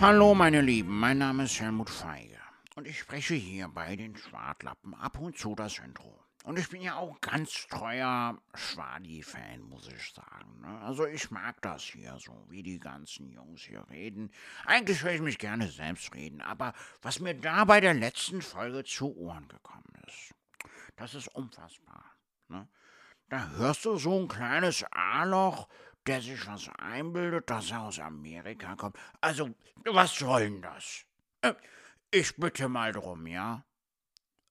Hallo meine Lieben, mein Name ist Helmut Feige und ich spreche hier bei den Schwartlappen ab und zu das Intro. Und ich bin ja auch ganz treuer Schwadi-Fan, muss ich sagen. ne? Also ich mag das hier so, wie die ganzen Jungs hier reden. Eigentlich höre ich mich gerne selbst reden, aber was mir da bei der letzten Folge zu Ohren gekommen ist, das ist unfassbar. Ne? Da hörst du so ein kleines A-Loch, der sich was einbildet, dass er aus Amerika kommt. Also, was soll denn das? Äh, Ich bitte mal drum, ja?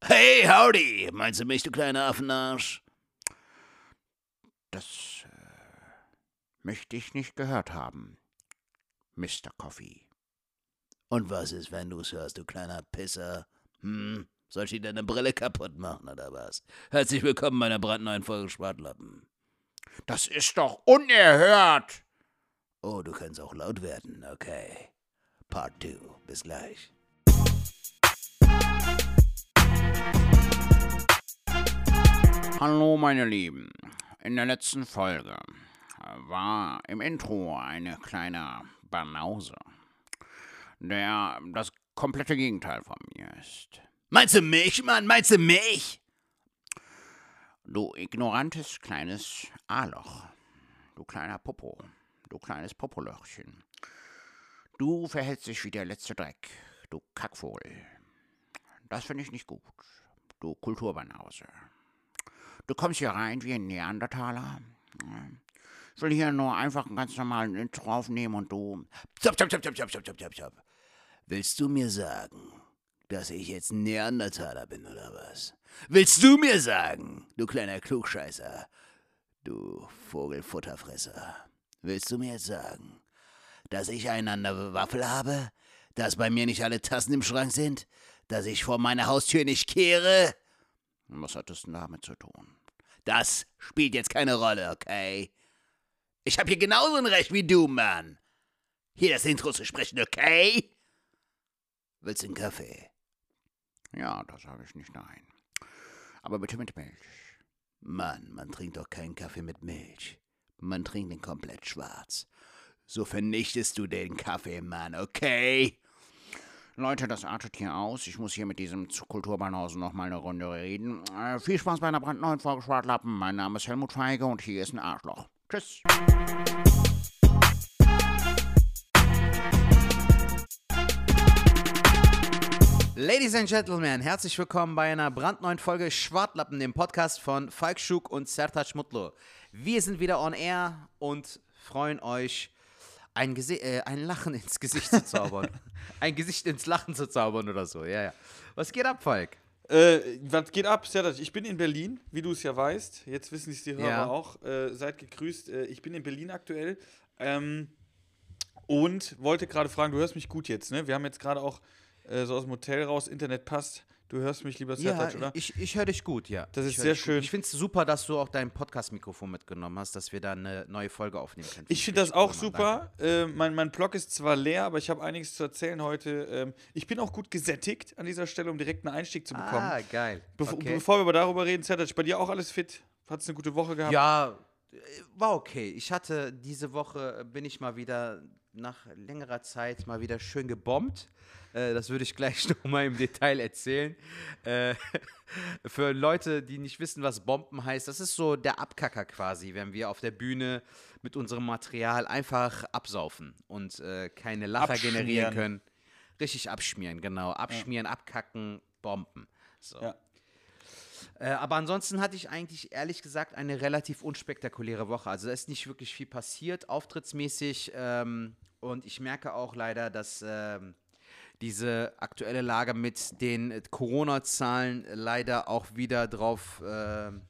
Hey, howdy! Meinst du mich, du kleiner Affenarsch? Das äh, möchte ich nicht gehört haben, Mr. Coffee. Und was ist, wenn du's hörst, du kleiner Pisser? Hm? Soll ich dir deine Brille kaputt machen, oder was? Herzlich willkommen bei einer brandneuen Folge Schwartlappen. Das ist doch unerhört! Oh, du kannst auch laut werden, okay. Part 2. Bis gleich. Hallo, meine Lieben. In der letzten Folge war im Intro eine kleine Banause, der das komplette Gegenteil von mir ist. Meinst du mich, Mann? Meinst du mich? Du ignorantes kleines A-Loch. Du kleiner Popo. Du kleines Popolöchchen. Du verhältst dich wie der letzte Dreck. Du Kackvogel. Das finde ich nicht gut. Du Kulturbanause. Du kommst hier rein wie ein Neandertaler. Ich will hier nur einfach einen ganz normalen Intro aufnehmen und du. Zop, zop, zop, zop, zop, zop, zop, zop. Willst du mir sagen, dass ich jetzt ein Neandertaler bin, oder was? Willst du mir sagen, du kleiner Klugscheißer, du Vogelfutterfresser? Willst du mir jetzt sagen, dass ich eine andere Waffel habe? Dass bei mir nicht alle Tassen im Schrank sind? Dass ich vor meiner Haustür nicht kehre? Was hat das denn damit zu tun? Das spielt jetzt keine Rolle, okay? Ich hab hier genauso ein Recht wie du, Mann. Hier das Intro zu sprechen, okay? Willst du einen Kaffee? Ja, da sage ich nicht nein. Aber bitte mit Milch. Mann, man trinkt doch keinen Kaffee mit Milch. Man trinkt ihn komplett schwarz. So vernichtest du den Kaffee, Mann, okay? Leute, das artet hier aus. Ich muss hier mit diesem Kulturbanausen noch mal eine Runde reden. Äh, viel Spaß bei einer brandneuen Folge Schwartlappen. Mein Name ist Helmut Feige und hier ist ein Arschloch. Tschüss. Ladies and Gentlemen, herzlich willkommen bei einer brandneuen Folge Schwartlappen, dem Podcast von Falk Schuk und Sertac Mutlu. Wir sind wieder on air und freuen euch, ein, Gesi äh, ein Lachen ins Gesicht zu zaubern. ein Gesicht ins Lachen zu zaubern oder so, ja, ja. Was geht ab, Falk? Äh, was geht ab, Sertac? Ich bin in Berlin, wie du es ja weißt. Jetzt wissen es die Hörer Ja. auch. Äh, seid gegrüßt. Äh, ich bin in Berlin aktuell. Ähm, und wollte gerade fragen, du hörst mich gut jetzt, ne? Wir haben jetzt gerade auch äh, so aus dem Hotel raus, Internet passt. Du hörst mich, lieber Sertac, oder? ich, ich höre dich gut, ja. Das Ich ist sehr gut. schön. Ich finde es super, dass du auch dein Podcast-Mikrofon mitgenommen hast, dass wir da eine neue Folge aufnehmen können. Ich finde das auch super. Äh, mein, mein Blog ist zwar leer, aber ich habe einiges zu erzählen heute. Ähm, ich bin auch gut gesättigt an dieser Stelle, um direkt einen Einstieg zu bekommen. Ah, geil. Bev okay. Bevor wir aber darüber reden, Sertac, bei dir auch alles fit? Hattest du eine gute Woche gehabt? Ja, äh, war okay. Ich hatte diese Woche, äh, bin ich mal wieder nach längerer Zeit mal wieder schön gebombt. Äh, das würde ich gleich noch mal im Detail erzählen. Äh, für Leute, die nicht wissen, was Bomben heißt, das ist so der Abkacker quasi, wenn wir auf der Bühne mit unserem Material einfach absaufen und äh, keine Lacher Abschmieren. generieren können. Richtig abschmieren, genau. Abschmieren, abkacken, bomben. So. Ja. Äh, aber ansonsten hatte ich eigentlich ehrlich gesagt eine relativ unspektakuläre Woche. Also da ist nicht wirklich viel passiert, auftrittsmäßig. Ähm, und ich merke auch leider, dass ähm, diese aktuelle Lage mit den äh, Corona-Zahlen leider auch wieder drauf ähm,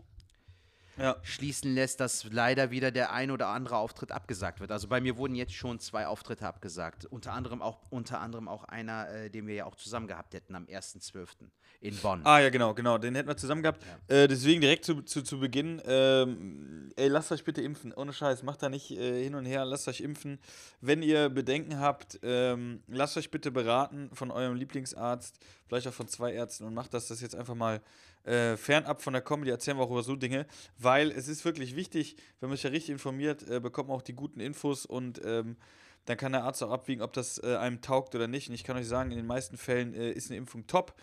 Ja. schließen lässt, dass leider wieder der ein oder andere Auftritt abgesagt wird. Also bei mir wurden jetzt schon zwei Auftritte abgesagt. Unter anderem auch, unter anderem auch einer, äh, den wir ja auch zusammen gehabt hätten am 1.12. in Bonn. Ah, ja, genau, genau. Den hätten wir zusammen gehabt. Äh, deswegen direkt zu, zu, zu Beginn. Ähm, ey, lasst euch bitte impfen. Ohne Scheiß. Macht da nicht äh, hin und her. Lasst euch impfen. Wenn ihr Bedenken habt, ähm, lasst euch bitte beraten von eurem Lieblingsarzt. Vielleicht auch von zwei Ärzten. Und macht das, das jetzt einfach mal äh, fernab von der Comedy. Erzählen wir auch über so Dinge. Weil es ist wirklich wichtig, wenn man sich ja richtig informiert, äh, bekommt man auch die guten Infos und. Ähm, dann kann der Arzt auch abwiegen, ob das äh, einem taugt oder nicht. Und ich kann euch sagen, in den meisten Fällen äh, ist eine Impfung top,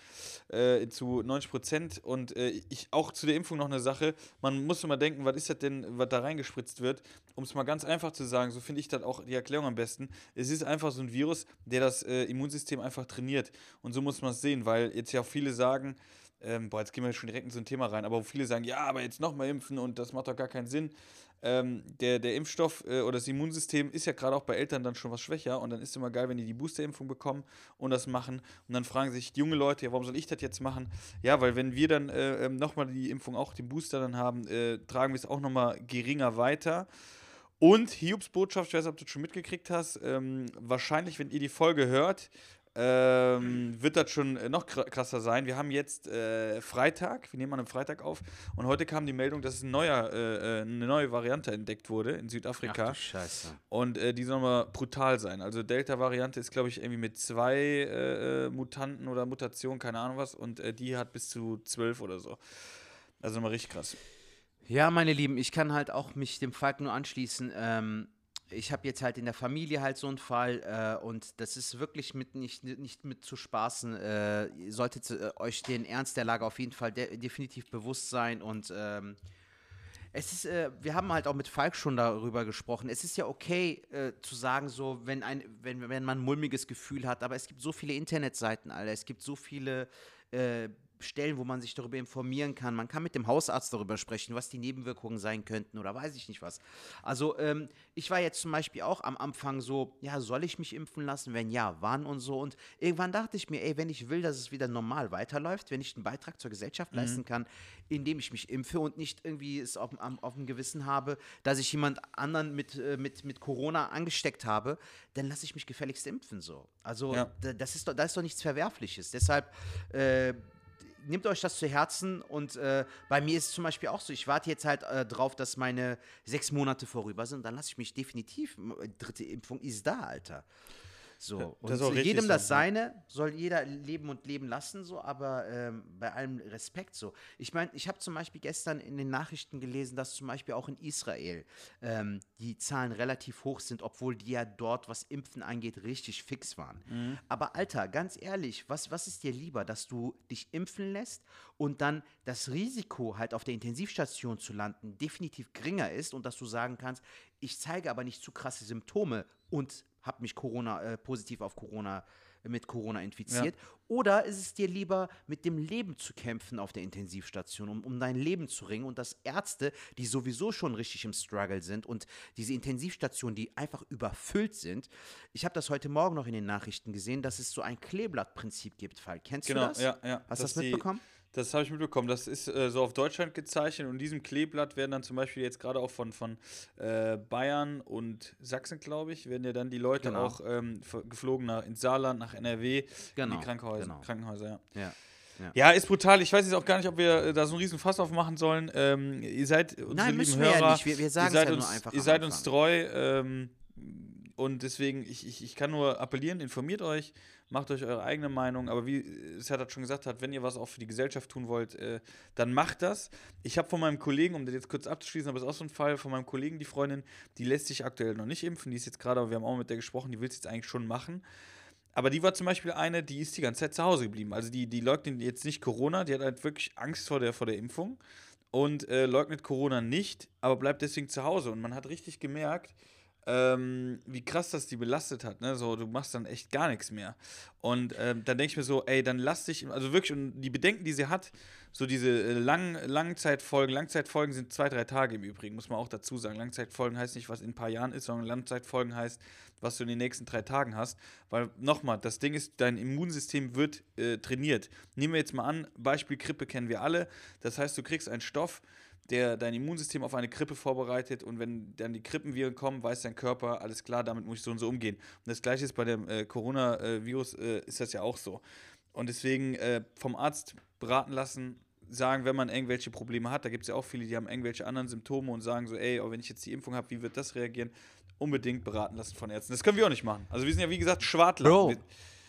äh, zu 90 Prozent. Und äh, ich auch zu der Impfung noch eine Sache, man muss immer denken, was ist das denn, was da reingespritzt wird. Um es mal ganz einfach zu sagen, so finde ich das auch die Erklärung am besten. Es ist einfach so ein Virus, der das äh, Immunsystem einfach trainiert. Und so muss man es sehen, weil jetzt ja auch viele sagen, ähm, boah, jetzt gehen wir schon direkt in so ein Thema rein, aber wo viele sagen, ja, aber jetzt nochmal impfen und das macht doch gar keinen Sinn. Ähm, der, der Impfstoff äh, oder das Immunsystem ist ja gerade auch bei Eltern dann schon was schwächer und dann ist es immer geil, wenn die die Boosterimpfung bekommen und das machen und dann fragen sich junge Leute, ja, warum soll ich das jetzt machen? Ja, weil wenn wir dann äh, ähm, nochmal die Impfung, auch den Booster dann haben, äh, tragen wir es auch nochmal geringer weiter. Und Hiobs Botschaft, ich weiß nicht, ob du das schon mitgekriegt hast, ähm, wahrscheinlich, wenn ihr die Folge hört, ähm, wird das schon äh, noch krasser sein. Wir haben jetzt äh, Freitag, wir nehmen an einem Freitag auf und heute kam die Meldung, dass ein neuer, äh, äh eine neue Variante entdeckt wurde in Südafrika. Ach Scheiße. Und äh, die soll mal brutal sein. Also Delta-Variante ist, glaube ich, irgendwie mit zwei äh, Mutanten oder Mutationen, keine Ahnung was, und die hat bis zu zwölf oder so. Also mal richtig krass. Ja, meine Lieben, ich kann halt auch mich dem Falk nur anschließen. Ähm, ich habe jetzt halt in der Familie halt so einen Fall äh, und das ist wirklich mit nicht, nicht mit zu spaßen. Äh, ihr solltet äh, euch den Ernst der Lage auf jeden Fall de definitiv bewusst sein und ähm, es ist, äh, wir haben halt auch mit Falk schon darüber gesprochen. Es ist ja okay äh, zu sagen, so, wenn, ein, wenn, wenn man ein mulmiges Gefühl hat, aber es gibt so viele Internetseiten, Alter. Es gibt so viele äh, Stellen, wo man sich darüber informieren kann. Man kann mit dem Hausarzt darüber sprechen, was die Nebenwirkungen sein könnten oder weiß ich nicht was. Also ähm, ich war jetzt zum Beispiel auch am Anfang so, ja, soll ich mich impfen lassen? Wenn ja, wann und so. Und irgendwann dachte ich mir, ey, wenn ich will, dass es wieder normal weiterläuft, wenn ich einen Beitrag zur Gesellschaft mhm. leisten kann, indem ich mich impfe und nicht irgendwie es auf, auf, auf dem Gewissen habe, dass ich jemand anderen mit, äh, mit, mit Corona angesteckt habe, dann lasse ich mich gefälligst impfen so. Also ja. das ist doch, da ist doch nichts Verwerfliches. Deshalb äh, nehmt euch das zu Herzen und äh, bei mir ist es zum Beispiel auch so, ich warte jetzt halt äh, drauf, dass meine sechs Monate vorüber sind, dann lasse ich mich definitiv, dritte Impfung ist da, Alter. So, und so jedem das Seine, soll jeder leben und leben lassen, so, aber ähm, bei allem Respekt so. Ich meine, ich habe zum Beispiel gestern in den Nachrichten gelesen, dass zum Beispiel auch in Israel ähm, die Zahlen relativ hoch sind, obwohl die ja dort, was Impfen angeht, richtig fix waren. Mhm. Aber Alter, ganz ehrlich, was, was ist dir lieber, dass du dich impfen lässt und dann das Risiko, halt auf der Intensivstation zu landen, definitiv geringer ist und dass du sagen kannst, ich zeige aber nicht zu krasse Symptome und habe mich Corona äh, positiv auf Corona äh, mit Corona infiziert. Ja. Oder ist es dir lieber, mit dem Leben zu kämpfen auf der Intensivstation, um, um dein Leben zu ringen und dass Ärzte, die sowieso schon richtig im Struggle sind und diese Intensivstationen, die einfach überfüllt sind. Ich habe das heute Morgen noch in den Nachrichten gesehen, dass es so ein Kleeblattprinzip gibt, Fall. Kennst genau, du das? Ja, ja. Hast du das mitbekommen? Die das habe ich mitbekommen. Das ist äh, so auf Deutschland gezeichnet und in diesem Kleeblatt werden dann zum Beispiel jetzt gerade auch von, von äh, Bayern und Sachsen, glaube ich, werden ja dann die Leute genau. auch ähm, geflogen nach, ins Saarland, nach NRW, genau. in die Krankenhäuser. Genau. Krankenhäuser ja. ja. Ja. ja. ist brutal. Ich weiß jetzt auch gar nicht, ob wir äh, da so einen riesen Fass aufmachen sollen. Ähm, ihr seid unsere Nein, lieben wir Hörer. Ja nicht. Wir, wir sagen ihr seid ja uns, nur einfach. Ihr seid uns treu. Ähm, und deswegen, ich, ich, ich kann nur appellieren, informiert euch, macht euch eure eigene Meinung. Aber wie Serhat schon gesagt hat, wenn ihr was auch für die Gesellschaft tun wollt, äh, dann macht das. Ich habe von meinem Kollegen, um das jetzt kurz abzuschließen, aber es ist auch so ein Fall, von meinem Kollegen, die Freundin, die lässt sich aktuell noch nicht impfen. Die ist jetzt gerade, wir haben auch mit der gesprochen, die will es jetzt eigentlich schon machen. Aber die war zum Beispiel eine, die ist die ganze Zeit zu Hause geblieben. Also die, die leugnet jetzt nicht Corona, die hat halt wirklich Angst vor der, vor der Impfung und äh, leugnet Corona nicht, aber bleibt deswegen zu Hause. Und man hat richtig gemerkt, ähm, wie krass das die belastet hat. Ne? So, du machst dann echt gar nichts mehr. Und ähm, dann denke ich mir so, ey, dann lass dich, also wirklich, und die Bedenken, die sie hat, so diese äh, lang, Langzeitfolgen, Langzeitfolgen sind zwei, drei Tage im Übrigen, muss man auch dazu sagen. Langzeitfolgen heißt nicht, was in ein paar Jahren ist, sondern Langzeitfolgen heißt, was du in den nächsten drei Tagen hast. Weil nochmal, das Ding ist, dein Immunsystem wird äh, trainiert. Nehmen wir jetzt mal an, Beispiel Grippe kennen wir alle. Das heißt, du kriegst einen Stoff, der dein Immunsystem auf eine Grippe vorbereitet und wenn dann die Krippenviren kommen, weiß dein Körper, alles klar, damit muss ich so und so umgehen. Und das gleiche ist bei dem äh, Coronavirus, äh, ist das ja auch so. Und deswegen äh, vom Arzt beraten lassen, sagen, wenn man irgendwelche Probleme hat, da gibt es ja auch viele, die haben irgendwelche anderen Symptome und sagen so, ey, oh, wenn ich jetzt die Impfung habe, wie wird das reagieren? Unbedingt beraten lassen von Ärzten. Das können wir auch nicht machen. Also wir sind ja wie gesagt Schwartler. Bro,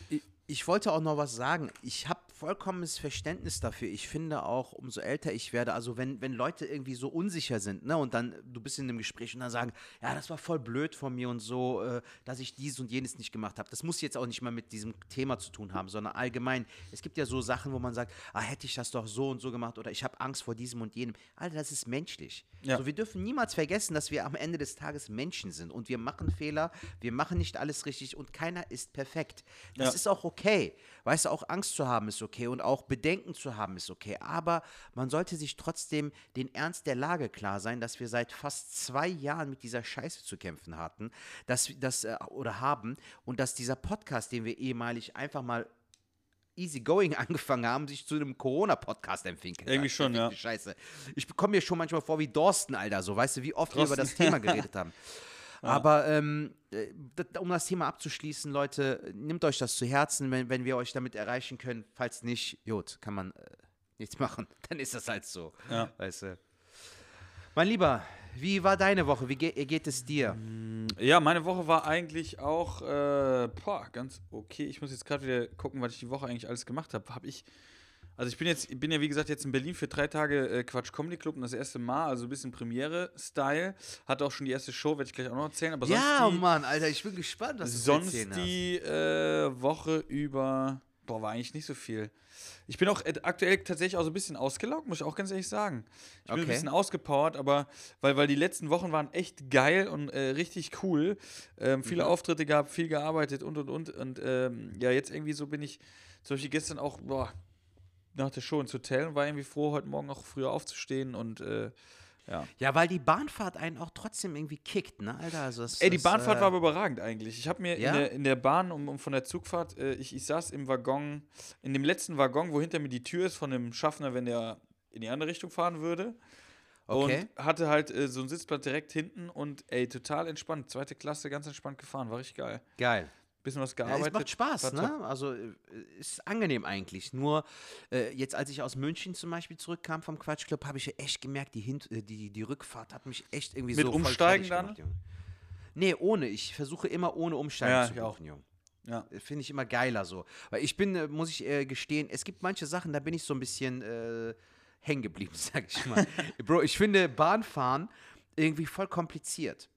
ich, ich wollte auch noch was sagen. Ich habe vollkommenes Verständnis dafür. Ich finde auch, umso älter ich werde, also wenn, wenn Leute irgendwie so unsicher sind, ne, und dann du bist in einem Gespräch und dann sagen, ja, das war voll blöd von mir und so, äh, dass ich dies und jenes nicht gemacht habe. Das muss jetzt auch nicht mal mit diesem Thema zu tun haben, sondern allgemein. Es gibt ja so Sachen, wo man sagt, ah, hätte ich das doch so und so gemacht oder ich habe Angst vor diesem und jenem. Alter, das ist menschlich. Ja. So, wir dürfen niemals vergessen, dass wir am Ende des Tages Menschen sind und wir machen Fehler, wir machen nicht alles richtig und keiner ist perfekt. Das Ja. ist auch okay. Weißt du, auch Angst zu haben ist okay und auch Bedenken zu haben ist okay. Aber man sollte sich trotzdem den Ernst der Lage klar sein, dass wir seit fast zwei Jahren mit dieser Scheiße zu kämpfen hatten, dass das äh, oder haben und dass dieser Podcast, den wir ehemalig einfach mal easygoing angefangen haben, sich zu einem Corona-Podcast entwickelt. Irgendwie schon, ja. Scheiße. Ich komme mir schon manchmal vor wie Dorsten, Alter, so, weißt du, wie oft wir über das Drosten. Thema geredet haben. Aber ähm, äh, um das Thema abzuschließen, Leute, nehmt euch das zu Herzen, wenn, wenn wir euch damit erreichen können. Falls nicht, Jod, kann man äh, nichts machen. Dann ist das halt so. Ja. Weißt du. Mein Lieber, wie war deine Woche? Wie ge geht es dir? Ja, meine Woche war eigentlich auch äh, boah, ganz okay. Ich muss jetzt gerade wieder gucken, was ich die Woche eigentlich alles gemacht habe. Habe ich. Also ich bin jetzt, ich bin ja wie gesagt jetzt in Berlin für drei Tage äh, Quatsch Comedy Club und das erste Mal, also ein bisschen Premiere-Style. Hatte auch schon die erste Show, werde ich gleich auch noch erzählen. Aber sonst Ja, die, Mann, Alter, ich bin gespannt, was du sonst erzählen die äh, Woche über, boah, war eigentlich nicht so viel. Ich bin auch äh, aktuell tatsächlich auch so ein bisschen ausgelaugt, muss ich auch ganz ehrlich sagen. Ich bin Okay. ein bisschen ausgepowert, aber weil, weil die letzten Wochen waren echt geil und äh, richtig cool. Ähm, viele Mhm. Auftritte gehabt, viel gearbeitet und und und. Und ähm, ja, jetzt irgendwie so bin ich, zum Beispiel gestern auch, boah, nach der Show ins Hotel und war irgendwie froh, heute Morgen auch früher aufzustehen und äh, ja. Ja, weil die Bahnfahrt einen auch trotzdem irgendwie kickt, ne, Alter? Also das, Ey, die das, Bahnfahrt äh, war aber überragend eigentlich. Ich habe mir Ja? in, der, in der Bahn, um, um von der Zugfahrt, äh, ich, ich saß im Waggon, in dem letzten Waggon, wo hinter mir die Tür ist von dem Schaffner, wenn der in die andere Richtung fahren würde. Okay. Und hatte halt äh, so ein Sitzblatt direkt hinten und ey, total entspannt. Zweite Klasse, ganz entspannt gefahren, war richtig geil. Geil. Bisschen was Ja, gearbeitet. es macht Spaß, ne? Also äh, ist angenehm eigentlich. Nur äh, jetzt, als ich aus München zum Beispiel zurückkam vom Quatschclub, habe ich ja echt gemerkt, die, Hin äh, die, die Rückfahrt hat mich echt irgendwie Mit so Umsteigen dann? gemacht, Junge. Nee, ohne. Ich versuche immer ohne Umsteigen Ja, zu ich auch. buchen, Junge. Ja. Finde ich immer geiler so. Weil ich bin, äh, muss ich äh, gestehen, es gibt manche Sachen, da bin ich so ein bisschen äh, hängen geblieben, sag ich mal. Bro, ich finde Bahnfahren irgendwie voll kompliziert.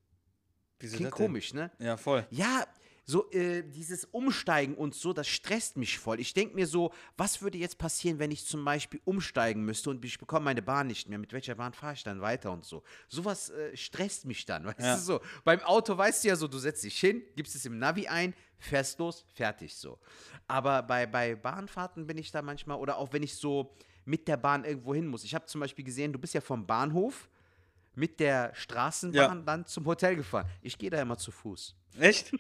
Wieso Klingt komisch, ne? Ja, voll. Ja, so äh, dieses Umsteigen und so, das stresst mich voll. Ich denke mir so, was würde jetzt passieren, wenn ich zum Beispiel umsteigen müsste und ich bekomme meine Bahn nicht mehr? Mit welcher Bahn fahre ich dann weiter und so? Sowas äh, stresst mich dann, weißt Ja. du so. Beim Auto weißt du ja so, du setzt dich hin, gibst es im Navi ein, fährst los, fertig so. Aber bei, bei Bahnfahrten bin ich da manchmal, oder auch wenn ich so mit der Bahn irgendwo hin muss. Ich habe zum Beispiel gesehen, du bist ja vom Bahnhof mit der Straßenbahn Ja. dann zum Hotel gefahren. Ich gehe da immer zu Fuß. Echt?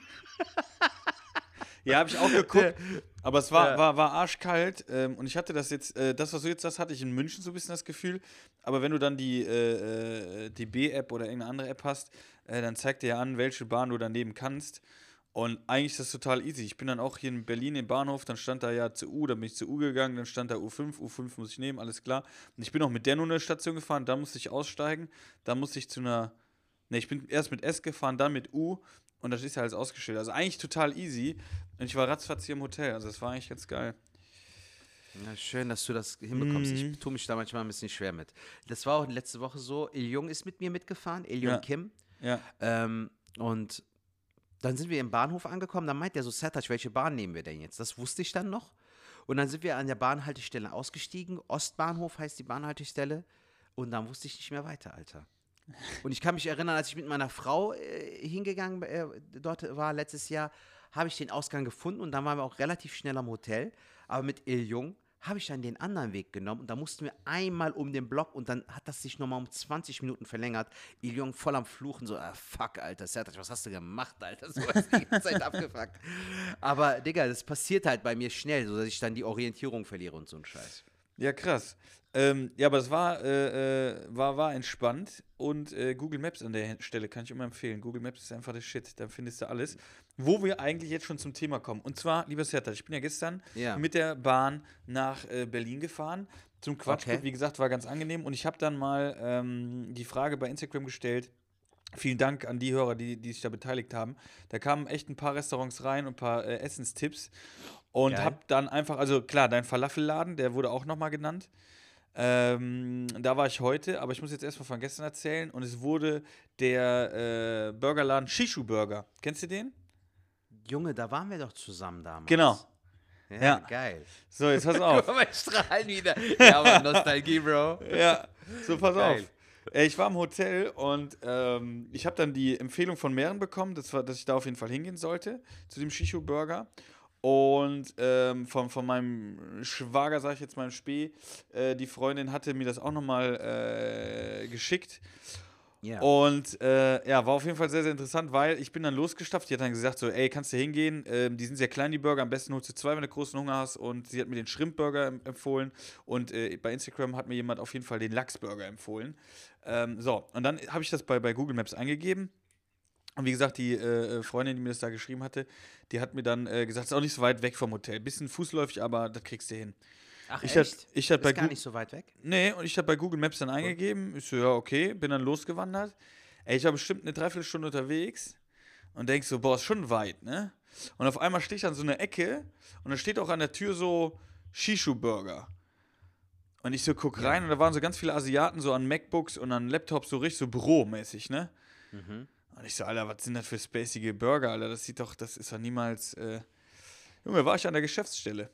ja, habe ich auch geguckt. Aber es war, war, war arschkalt ähm, und ich hatte das jetzt, äh, das, was du jetzt sagst, hatte ich in München so ein bisschen das Gefühl. Aber wenn du dann die äh, äh, DB-App oder irgendeine andere App hast, äh, dann zeigt dir ja an, welche Bahn du daneben kannst. Und eigentlich ist das total easy. Ich bin dann auch hier in Berlin im Bahnhof, dann stand da ja zu U, dann bin ich zu U gegangen, dann stand da U5, U5 muss ich nehmen, alles klar. Und ich bin auch mit der nur eine Station gefahren, da musste ich aussteigen, da musste ich zu einer, ne, ich bin erst mit S gefahren, dann mit U und das ist ja alles ausgestellt. Also eigentlich total easy. Und ich war ratzfatz hier im Hotel, also das war eigentlich ganz geil. Ja, schön, dass du das hinbekommst. Mhm. Ich tue mich da manchmal ein bisschen schwer mit. Das war auch letzte Woche so. Il Jung ist mit mir mitgefahren, Il Jung Ja. Kim. Ja. Ähm, und dann sind wir im Bahnhof angekommen. Dann meint er so, Sertac, welche Bahn nehmen wir denn jetzt? Das wusste ich dann noch. Und dann sind wir an der Bahnhaltestelle ausgestiegen. Ostbahnhof heißt die Bahnhaltestelle. Und dann wusste ich nicht mehr weiter, Alter. Und ich kann mich erinnern, als ich mit meiner Frau äh, hingegangen äh, dort war letztes Jahr, habe ich den Ausgang gefunden und dann waren wir auch relativ schnell am Hotel. Aber mit Il Jung habe ich dann den anderen Weg genommen und da mussten wir einmal um den Block und dann hat das sich nochmal um 20 Minuten verlängert. Il Jung voll am Fluchen, so, ah, fuck, Alter, Sertac, was hast du gemacht, Alter? So ist die ganze Zeit abgefuckt. Aber, Digga, das passiert halt bei mir schnell, so dass ich dann die Orientierung verliere und so ein Scheiß. Ja, krass. Ähm, ja, aber es war, äh, äh, war, war entspannt und äh, Google Maps an der Stelle kann ich immer empfehlen. Google Maps ist einfach der Shit, da findest du alles. Wo wir eigentlich jetzt schon zum Thema kommen. Und zwar, lieber Serta, ich bin ja gestern Ja. mit der Bahn nach äh, Berlin gefahren. Zum Quatschclub, Okay. wie gesagt, war ganz angenehm. Und ich habe dann mal ähm, die Frage bei Instagram gestellt, Vielen Dank an die Hörer, die, die sich da beteiligt haben. Da kamen echt ein paar Restaurants rein und ein paar äh, Essenstipps. Und Geil. hab dann einfach, also klar, dein Falafelladen, der wurde auch nochmal genannt. Ähm, da war ich heute, aber ich muss jetzt erstmal von gestern erzählen. Und es wurde der äh, Burgerladen Shishu Burger. Kennst du den? Junge, da waren wir doch zusammen damals. Genau. Ja, Ja. geil. So, jetzt pass auf. Guck mal, strahlen wieder. Ja, aber Nostalgie, Bro. ja, so pass Geil. auf. Äh, Ich war im Hotel und ähm, ich habe dann die Empfehlung von mehreren bekommen, das war, dass ich da auf jeden Fall hingehen sollte, zu dem Shishu Burger. Und ähm, von, von meinem Schwager, sage ich jetzt mal im Spee, äh, die Freundin hatte mir das auch nochmal äh, geschickt. Ja. Und äh, ja, war auf jeden Fall sehr, sehr interessant, weil ich bin dann losgestafft. Die hat dann gesagt so, ey, kannst du hingehen? Ähm, die sind sehr klein, die Burger. Am besten holst du zwei, wenn du großen Hunger hast. Und sie hat mir den Shrimp-Burger em- empfohlen. Und äh, bei Instagram hat mir jemand auf jeden Fall den Lachs-Burger empfohlen. Ähm, so, und dann habe ich das bei, bei Google Maps eingegeben. Und wie gesagt, die äh, Freundin, die mir das da geschrieben hatte, die hat mir dann äh, gesagt, es ist auch nicht so weit weg vom Hotel. Bisschen fußläufig, aber das kriegst du hin. Ach, Ich echt? hatte ich hat bei ist gar Gu- nicht so weit weg. Nee, und ich habe bei Google Maps dann eingegeben. Ich so, ja, okay, bin dann losgewandert. Ey, ich war bestimmt eine Dreiviertelstunde unterwegs und denk so, boah, ist schon weit, ne? Und auf einmal stehe ich an so einer Ecke und da steht auch an der Tür so Shishu-Burger. Und ich so guck rein und da waren so ganz viele Asiaten so an MacBooks und an Laptops so richtig so büromäßig, ne? Mhm. Und ich so, Alter, was sind das für spacige Burger, Alter? Das sieht doch, das ist doch niemals. Äh Junge, war ich an der Geschäftsstelle.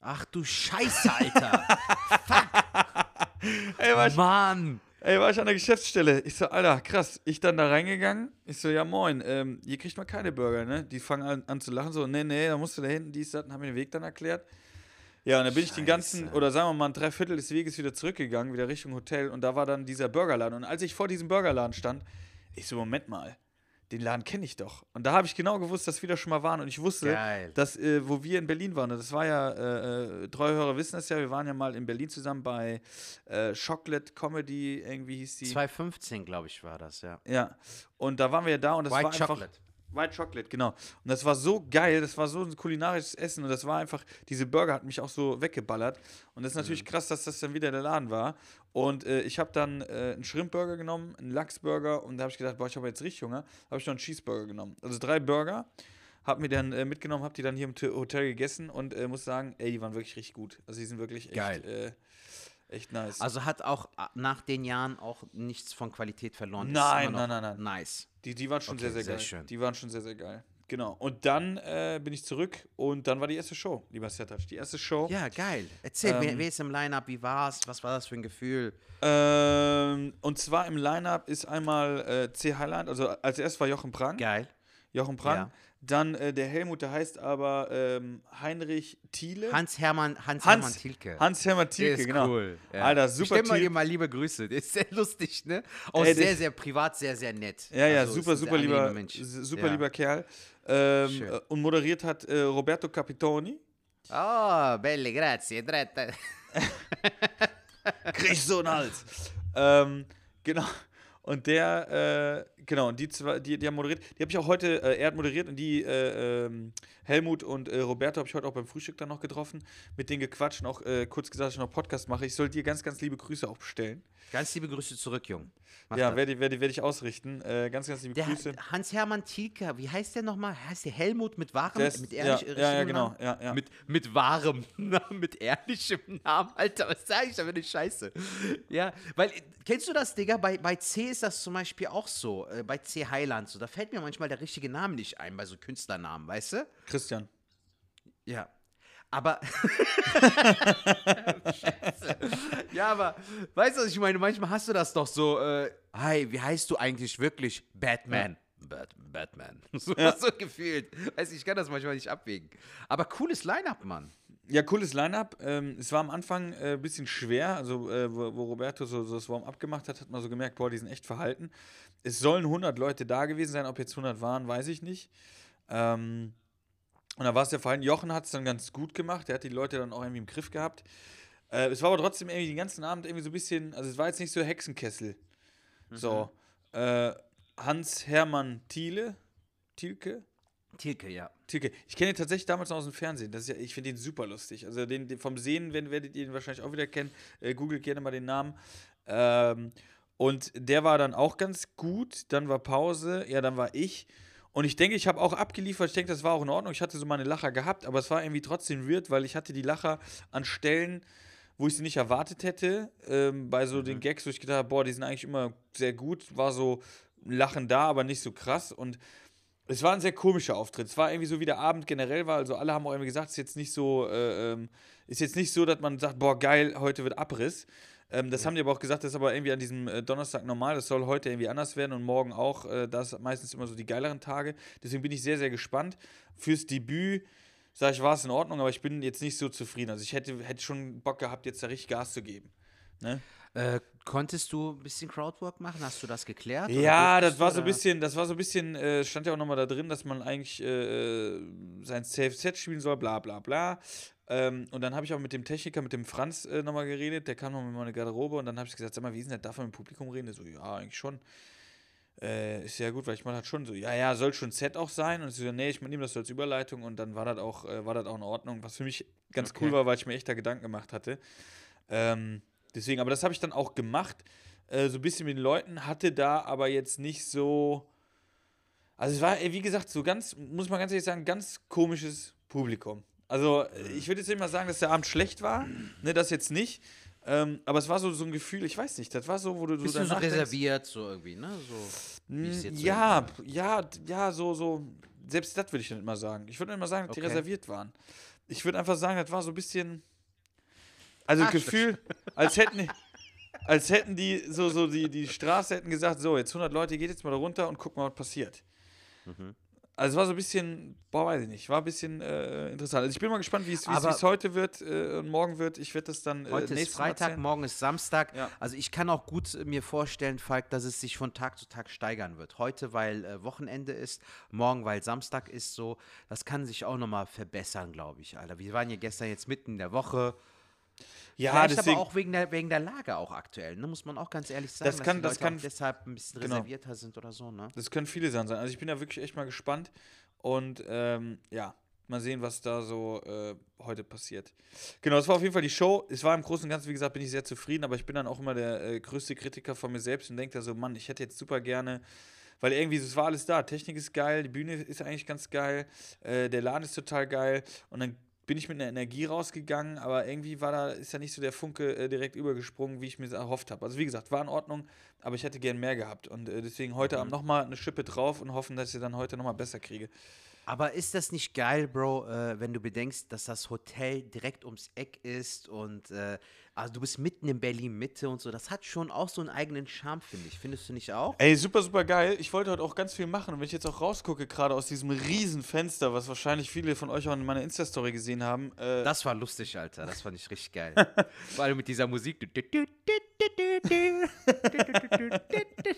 Ach du Scheiße, Alter. Ey, war ich, Mann. ey, war ich an der Geschäftsstelle. Ich so, Alter, krass. Ich dann da reingegangen. Ich so, ja, moin, ähm, hier kriegt man keine Burger, ne? Die fangen an, an zu lachen, so, nee, nee, da musst du da hinten, dies, das, und haben mir den Weg dann erklärt. Ja, und dann bin ich den ganzen, Scheiße. oder sagen wir mal, ein Dreiviertel des Weges wieder zurückgegangen, wieder Richtung Hotel, und da war dann dieser Burgerladen. Und als ich vor diesem Burgerladen stand, ich so, Moment mal, den Laden kenne ich doch. Und da habe ich genau gewusst, dass wir da schon mal waren. Und ich wusste, Geil. dass, äh, wo wir in Berlin waren, und das war ja, äh, äh, treue Hörer wissen das ja, wir waren ja mal in Berlin zusammen bei äh, Chocolate Comedy, irgendwie hieß die. 2015, glaube ich, war das, ja. Ja, und da waren wir ja da und das White war einfach. White Chocolate, genau. Und das war so geil, das war so ein kulinarisches Essen und das war einfach, diese Burger hat mich auch so weggeballert. Und das ist natürlich krass, dass das dann wieder der Laden war. Und äh, ich habe dann äh, einen Shrimp-Burger genommen, einen Lachs-Burger und da habe ich gedacht, boah, ich habe jetzt richtig Hunger. habe ich noch einen Cheeseburger genommen. Also drei Burger, habe mir dann äh, mitgenommen, habe die dann hier im Hotel gegessen und äh, muss sagen, ey, die waren wirklich richtig gut. Also die sind wirklich echt, Geil. Äh, echt nice. Also hat auch äh, nach den Jahren auch nichts von Qualität verloren. Nein, nein, nein, nein. Nice. Die, die waren schon Okay, sehr, sehr, sehr geil. schön. Die waren schon sehr, sehr geil. Genau. Und dann äh, bin ich zurück und dann war die erste Show, lieber Sertac. Die erste Show. Ja, geil. Erzähl, wer, Ähm, wer ist im Line-Up, wie war's, was war das für ein Gefühl? Ähm, und zwar im Line-Up ist einmal äh, C. Highland, also als erstes war Jochen Prang. Geil. Jochen Prang. Ja. Dann äh, der Helmut, der heißt aber ähm, Heinrich Thiele. Hans-Hermann Hans Hans- Hermann Thielke. Hans-Hermann Der Thielke, ist genau. cool. Ja. Alter, super stell mal dir mal liebe Grüße. Der ist sehr lustig, ne? Auch Ey, sehr, sehr privat, sehr, sehr nett. Ja, ja, Also, super, super lieber, Mensch. super ja. lieber Kerl. Ähm, äh, und moderiert hat äh, Roberto Capitoni. Oh, belle, grazie. drette. krieg ich so einen Hals. ähm, genau. Und der, äh, genau, und die zwei, die, die haben moderiert. Die habe ich auch heute, äh, er hat moderiert und die, äh, ähm, Helmut und äh, Roberto habe ich heute auch beim Frühstück dann noch getroffen, mit denen gequatscht und auch äh, kurz gesagt, dass ich noch Podcast mache. Ich soll dir ganz, ganz liebe Grüße auch bestellen. Ganz liebe Grüße zurück, Jung. Mach ja, werde werd, werd ich ausrichten. Äh, ganz, ganz liebe Der Grüße. Hans-Hermann Thielke, wie heißt der nochmal? Heißt der Helmut mit wahrem, ist- mit ja, ehrlich, ja, richtigem ja, genau. Namen? Ja, ja. Mit, mit wahrem Namen, mit ehrlichem Namen. Alter, was sag ich da für eine Scheiße? Ja, weil, kennst du das, Digga? Bei, bei C ist das zum Beispiel auch so, äh, bei C Heiland so. Da fällt mir manchmal der richtige Name nicht ein, bei so Künstlernamen, weißt du? Christian. Ja. Aber. Scheiße. Ja, aber weißt du, was ich meine? Manchmal hast du das doch so, äh, hi, wie heißt du eigentlich wirklich? Batman. Bat Batman. So, so gefühlt. Weiß ich, ich kann das manchmal nicht abwägen. Aber cooles Line-Up, Mann. Ja, cooles Line-Up. Ähm, es war am Anfang ein äh, bisschen schwer, also äh, wo, wo Roberto so, so das Warm-up gemacht hat, hat man so gemerkt, boah, die sind echt verhalten. Es sollen 100 Leute da gewesen sein, ob jetzt 100 waren, weiß ich nicht. Ähm, und da war es ja vor allem, Jochen hat es dann ganz gut gemacht, der hat die Leute dann auch irgendwie im Griff gehabt. Äh, es war aber trotzdem irgendwie den ganzen Abend irgendwie so ein bisschen, also es war jetzt nicht so Hexenkessel. So, äh, Hans-Hermann Thiele, Thielke, Tilke, ja. Tilke. Ich kenne ihn tatsächlich damals noch aus dem Fernsehen. Das ist ja, ich finde ihn super lustig. Also den, den vom Sehen wenn, werdet ihr ihn wahrscheinlich auch wieder kennen. Äh, googelt gerne mal den Namen. Ähm, Und der war dann auch ganz gut. Dann war Pause. Ja, dann war ich. Und ich denke, ich habe auch abgeliefert. Ich denke, das war auch in Ordnung. Ich hatte so meine Lacher gehabt, aber es war irgendwie trotzdem weird, weil ich hatte die Lacher an Stellen, wo ich sie nicht erwartet hätte. Ähm, bei so den Gags, wo ich gedacht habe, boah, die sind eigentlich immer sehr gut. War so ein Lachen da, aber nicht so krass. Und es war ein sehr komischer Auftritt. Es war irgendwie so, wie der Abend generell war. Also alle haben auch irgendwie gesagt, es ist jetzt nicht so, äh, ähm, ist jetzt nicht so, dass man sagt, boah, geil, heute wird Abriss. Ähm, das haben die aber auch gesagt, das ist aber irgendwie an diesem äh, Donnerstag normal. Das soll heute irgendwie anders werden und morgen auch. Äh, das sind meistens immer so die geileren Tage. Deswegen bin ich sehr, sehr gespannt. Fürs Debüt, sag ich, war es in Ordnung, aber ich bin jetzt nicht so zufrieden. Also ich hätte, hätte schon Bock gehabt, jetzt da richtig Gas zu geben. Ne? Äh, konntest du ein bisschen Crowdwork machen? Hast du das geklärt? oder Ja, das war du, so ein oder? bisschen, das war so ein bisschen, äh, stand ja auch nochmal da drin, dass man eigentlich äh, sein Safe Set spielen soll, bla bla bla. Ähm, und dann habe ich auch mit dem Techniker, mit dem Franz äh, nochmal geredet, der kam noch mit meiner Garderobe und dann habe ich gesagt, sag mal, wie ist denn das, darf man im Publikum reden? Der so, ja, eigentlich schon. Äh, ist ja gut, weil ich meine halt schon so, ja, ja, soll schon Set auch sein. Und ich so, nee, ich nehme das so als Überleitung und dann war das auch, äh, war das auch in Ordnung, was für mich ganz cool Okay. war, weil ich mir echt da Gedanken gemacht hatte. Ähm, deswegen, aber das habe ich dann auch gemacht, äh, so ein bisschen mit den Leuten, hatte da aber jetzt nicht so. Also es war, wie gesagt, so ganz, muss man ganz ehrlich sagen, ganz komisches Publikum. Also ich würde jetzt nicht mal sagen, dass der Abend schlecht war, ne, das jetzt nicht. Ähm, aber es war so, so ein Gefühl, ich weiß nicht, das war so, wo du, du Bist du so danach denkst, reserviert, so irgendwie, ne? So, jetzt so ja, ja, ja, so, so. Selbst das würde ich nicht mal sagen. Ich würde nicht mal sagen, dass die Okay. reserviert waren. Ich würde einfach sagen, das war so ein bisschen. Also Ach, Gefühl, als hätten, als hätten die so, so die, die Straße hätten gesagt, so, jetzt 100 Leute, geht jetzt mal da runter und guck mal, was passiert. Mhm. Also es war so ein bisschen, boah, weiß ich nicht, war ein bisschen äh, interessant. Also ich bin mal gespannt, wie es heute wird äh, und morgen wird. Ich werde das dann äh, Heute ist Freitag, morgen ist Samstag. Ja. Also ich kann auch gut mir vorstellen, Falk, dass es sich von Tag zu Tag steigern wird. Heute, weil äh, Wochenende ist, morgen, weil Samstag ist so. Das kann sich auch nochmal verbessern, glaube ich, Alter. Wir waren ja gestern jetzt mitten in der Woche. Ja, Vielleicht deswegen, aber auch wegen der, wegen der Lage auch aktuell, ne? muss man auch ganz ehrlich sagen, Das dass kann- die das Leute kann- auch deshalb ein bisschen genau. reservierter sind oder so, ne? Das können viele Sachen sein. Also ich bin da wirklich echt mal gespannt. Und ähm, ja, mal sehen, was da so äh, heute passiert. Genau, das war auf jeden Fall die Show. Es war im Großen und Ganzen, wie gesagt, bin ich sehr zufrieden, aber ich bin dann auch immer der äh, größte Kritiker von mir selbst und denke da so, Mann, ich hätte jetzt super gerne. Weil irgendwie, es war alles da. Technik ist geil, die Bühne ist eigentlich ganz geil, äh, der Laden ist total geil. Und dann bin ich mit einer Energie rausgegangen, aber irgendwie war da, ist ja nicht so der Funke äh, direkt übergesprungen, wie ich mir erhofft habe. Also wie gesagt, war in Ordnung, aber ich hätte gern mehr gehabt. Und äh, deswegen heute Abend nochmal eine Schippe drauf und hoffen, dass ich sie dann heute nochmal besser kriege. Aber ist das nicht geil, Bro, äh, wenn du bedenkst, dass das Hotel direkt ums Eck ist und äh, also du bist mitten in Berlin Mitte und so, das hat schon auch so einen eigenen Charme, finde ich. Findest du nicht auch? Ey, super, super geil. Ich wollte heute auch ganz viel machen. Und wenn ich jetzt auch rausgucke, gerade aus diesem riesen Fenster, was wahrscheinlich viele von euch auch in meiner Insta-Story gesehen haben, äh, Das war lustig, Alter. Das fand ich richtig geil. Vor allem mit dieser Musik.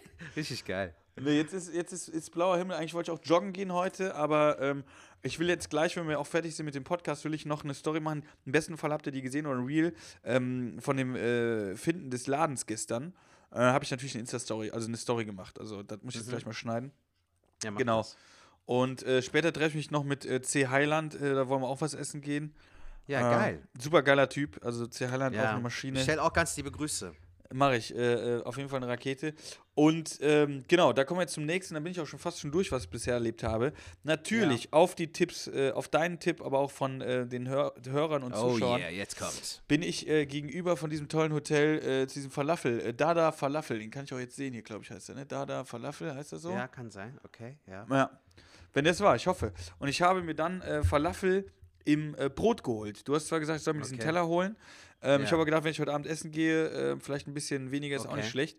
Richtig geil. Nee, jetzt ist, jetzt ist, ist blauer Himmel. Eigentlich wollte ich auch joggen gehen heute, aber ähm, ich will jetzt gleich, wenn wir auch fertig sind mit dem Podcast, will ich noch eine Story machen. Im besten Fall habt ihr die gesehen oder ein Reel ähm, von dem äh, Finden des Ladens gestern. Äh, Habe ich natürlich eine Insta-Story, also eine Story gemacht. Also das muss ich jetzt gleich mal schneiden. Ja, mach Genau. das. Und äh, später treffe ich mich noch mit äh, C. Heiland. Äh, da wollen wir auch was essen gehen. Ja, Ähm, geil. Super geiler Typ. Also C. Heiland auch Ja. eine Maschine. Stell auch ganz liebe Grüße. Mache ich. Äh, äh, auf jeden Fall eine Rakete. Und ähm, genau, da kommen wir jetzt zum nächsten. Da bin ich auch schon fast schon durch, was ich bisher erlebt habe. Natürlich auf die Tipps, äh, auf deinen Tipp, aber auch von äh, den Hör Hörern und Zuschauern. jetzt kommt's. Bin ich äh, gegenüber von diesem tollen Hotel äh, zu diesem Falafel, äh, Dada Falafel, den kann ich auch jetzt sehen hier, glaube ich, heißt der, ne? Dada Falafel, heißt er so? Ja, kann sein. Okay, ja. Ja. Wenn das war, ich hoffe. Und ich habe mir dann äh, Falafel im Brot geholt. Du hast zwar gesagt, ich soll mir diesen Okay. Teller holen. Ähm, Ich Ja. habe aber gedacht, wenn ich heute Abend essen gehe, vielleicht ein bisschen weniger ist auch Okay. nicht schlecht.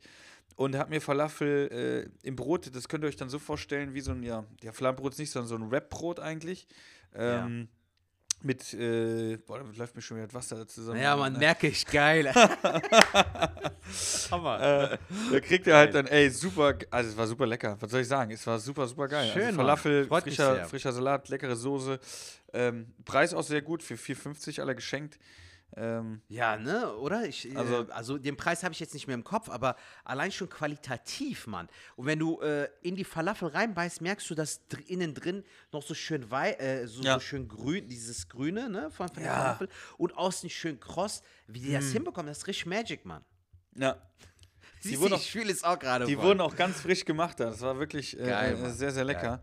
Und habe mir Falafel äh, im Brot, das könnt ihr euch dann so vorstellen, wie so ein, ja, ja Flammbrot ist nicht, sondern so ein Wrap-Brot eigentlich. Ähm, Mit, äh, boah, da läuft mir schon wieder Wasser da zusammen. Ja, man Ne? merke ich, geil. Hammer. Äh, da kriegt ihr halt dann, ey, super, also es war super lecker. Was soll ich sagen? Es war super, super geil. Schön, also. Falafel, frischer, frischer Salat, leckere Soße. Ähm, Preis auch sehr gut, für 4,50 alle geschenkt. Ähm, Ja, ne, oder? Ich, also, Also- äh, also den Preis habe ich jetzt nicht mehr im Kopf, aber allein schon qualitativ, Mann. Und wenn du äh, in die Falafel reinbeißt, merkst du, dass dr innen drin noch so schön wei äh, so, Ja. so schön grün, dieses Grüne, ne, von, von der Ja. Falafel und außen schön kross. Wie die das hinbekommen, das ist richtig Magic, Mann. ja. Siehst wurden auch- ich fühle es auch gerade. Die voll. wurden auch ganz frisch gemacht da. Das war wirklich äh, Geil, äh, sehr, sehr lecker.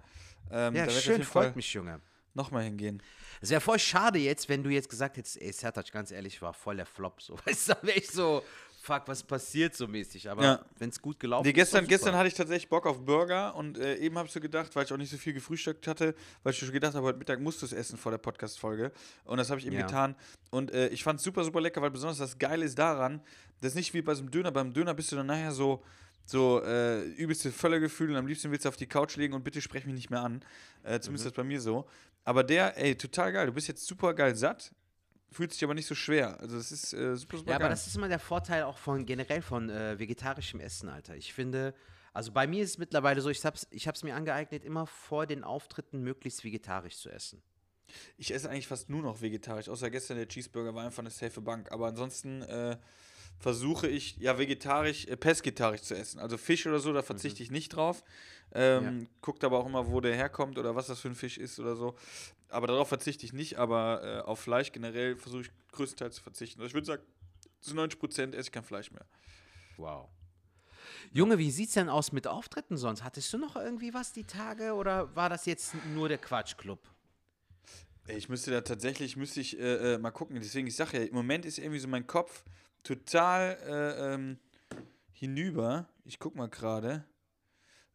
Ähm, Ja, schön, freut mich, Junge. nochmal hingehen. Es wäre voll schade jetzt, wenn du jetzt gesagt hättest, ey, Sertac, ganz ehrlich, war voll der Flop. So, weißt du, dann wäre ich so, fuck, was passiert so mäßig. Aber Ja. wenn es gut gelaufen Nee, ist. gestern, doch gestern hatte ich tatsächlich Bock auf Burger und äh, eben habe ich so gedacht, weil ich auch nicht so viel gefrühstückt hatte, weil ich schon gedacht habe, heute Mittag musst du es essen vor der Podcast-Folge. Und das habe ich eben Ja. getan. Und äh, ich fand es super, super lecker, weil besonders das Geile ist daran, das ist nicht wie bei so einem Döner. Beim Döner bist du dann nachher so, so äh, übelste Völlergefühl und am liebsten willst du auf die Couch legen und bitte sprech mich nicht mehr an. Äh, zumindest Mhm. das bei mir so. Aber der, ey, total geil. Du bist jetzt super geil satt, fühlt sich aber nicht so schwer. Also es ist äh, super, super Ja, geil. aber das ist immer der Vorteil auch von generell von äh, vegetarischem Essen, Alter. Ich finde, also bei mir ist es mittlerweile so, ich hab's, ich hab's mir angeeignet, immer vor den Auftritten möglichst vegetarisch zu essen. Ich esse eigentlich fast nur noch vegetarisch, außer gestern der Cheeseburger war einfach eine safe Bank. Aber ansonsten äh, versuche ich ja vegetarisch, äh, pesketarisch zu essen. Also Fisch oder so, da verzichte ich nicht drauf. Ähm, Guckt aber auch immer, wo der herkommt oder was das für ein Fisch ist oder so. Aber darauf verzichte ich nicht, aber äh, auf Fleisch generell versuche ich größtenteils zu verzichten. Also ich würde sagen, zu 90 Prozent esse ich kein Fleisch mehr. Wow. Junge, wie sieht's denn aus mit Auftritten sonst? Hattest du noch irgendwie was die Tage oder war das jetzt nur der Quatschclub? Ich müsste da tatsächlich, müsste ich äh, äh, mal gucken. Deswegen, ich sage ja, im Moment ist irgendwie so mein Kopf total äh, ähm, hinüber. Ich guck mal gerade.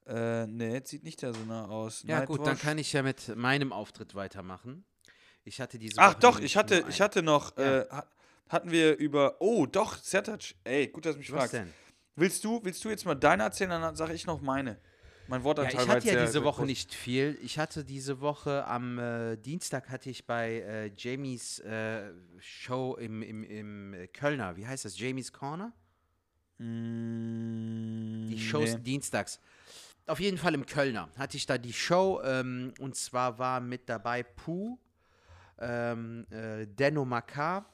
Äh, ne, jetzt sieht nicht da so nah aus. Ja, gut, dann kann ich ja mit meinem Auftritt weitermachen. Ich hatte diese Ach Woche doch, ich hatte, ich hatte noch, Ja. äh, ha- hatten wir über, oh doch, Sertac, ey, gut, dass du mich Was fragst. denn? Willst du, willst du jetzt mal deine erzählen, dann sage ich noch meine. Mein Ja, Wortanteil ich hatte ja diese Woche groß. nicht viel. Ich hatte diese Woche am äh, Dienstag hatte ich bei äh, Jamies äh, Show im, im, im äh, Kölner, wie heißt das? Jamies Corner? Mm, Die Shows nee. dienstags. Auf jeden Fall im Kölner hatte ich da die Show ähm, und zwar war mit dabei Pooh, ähm, äh, Denno Makar,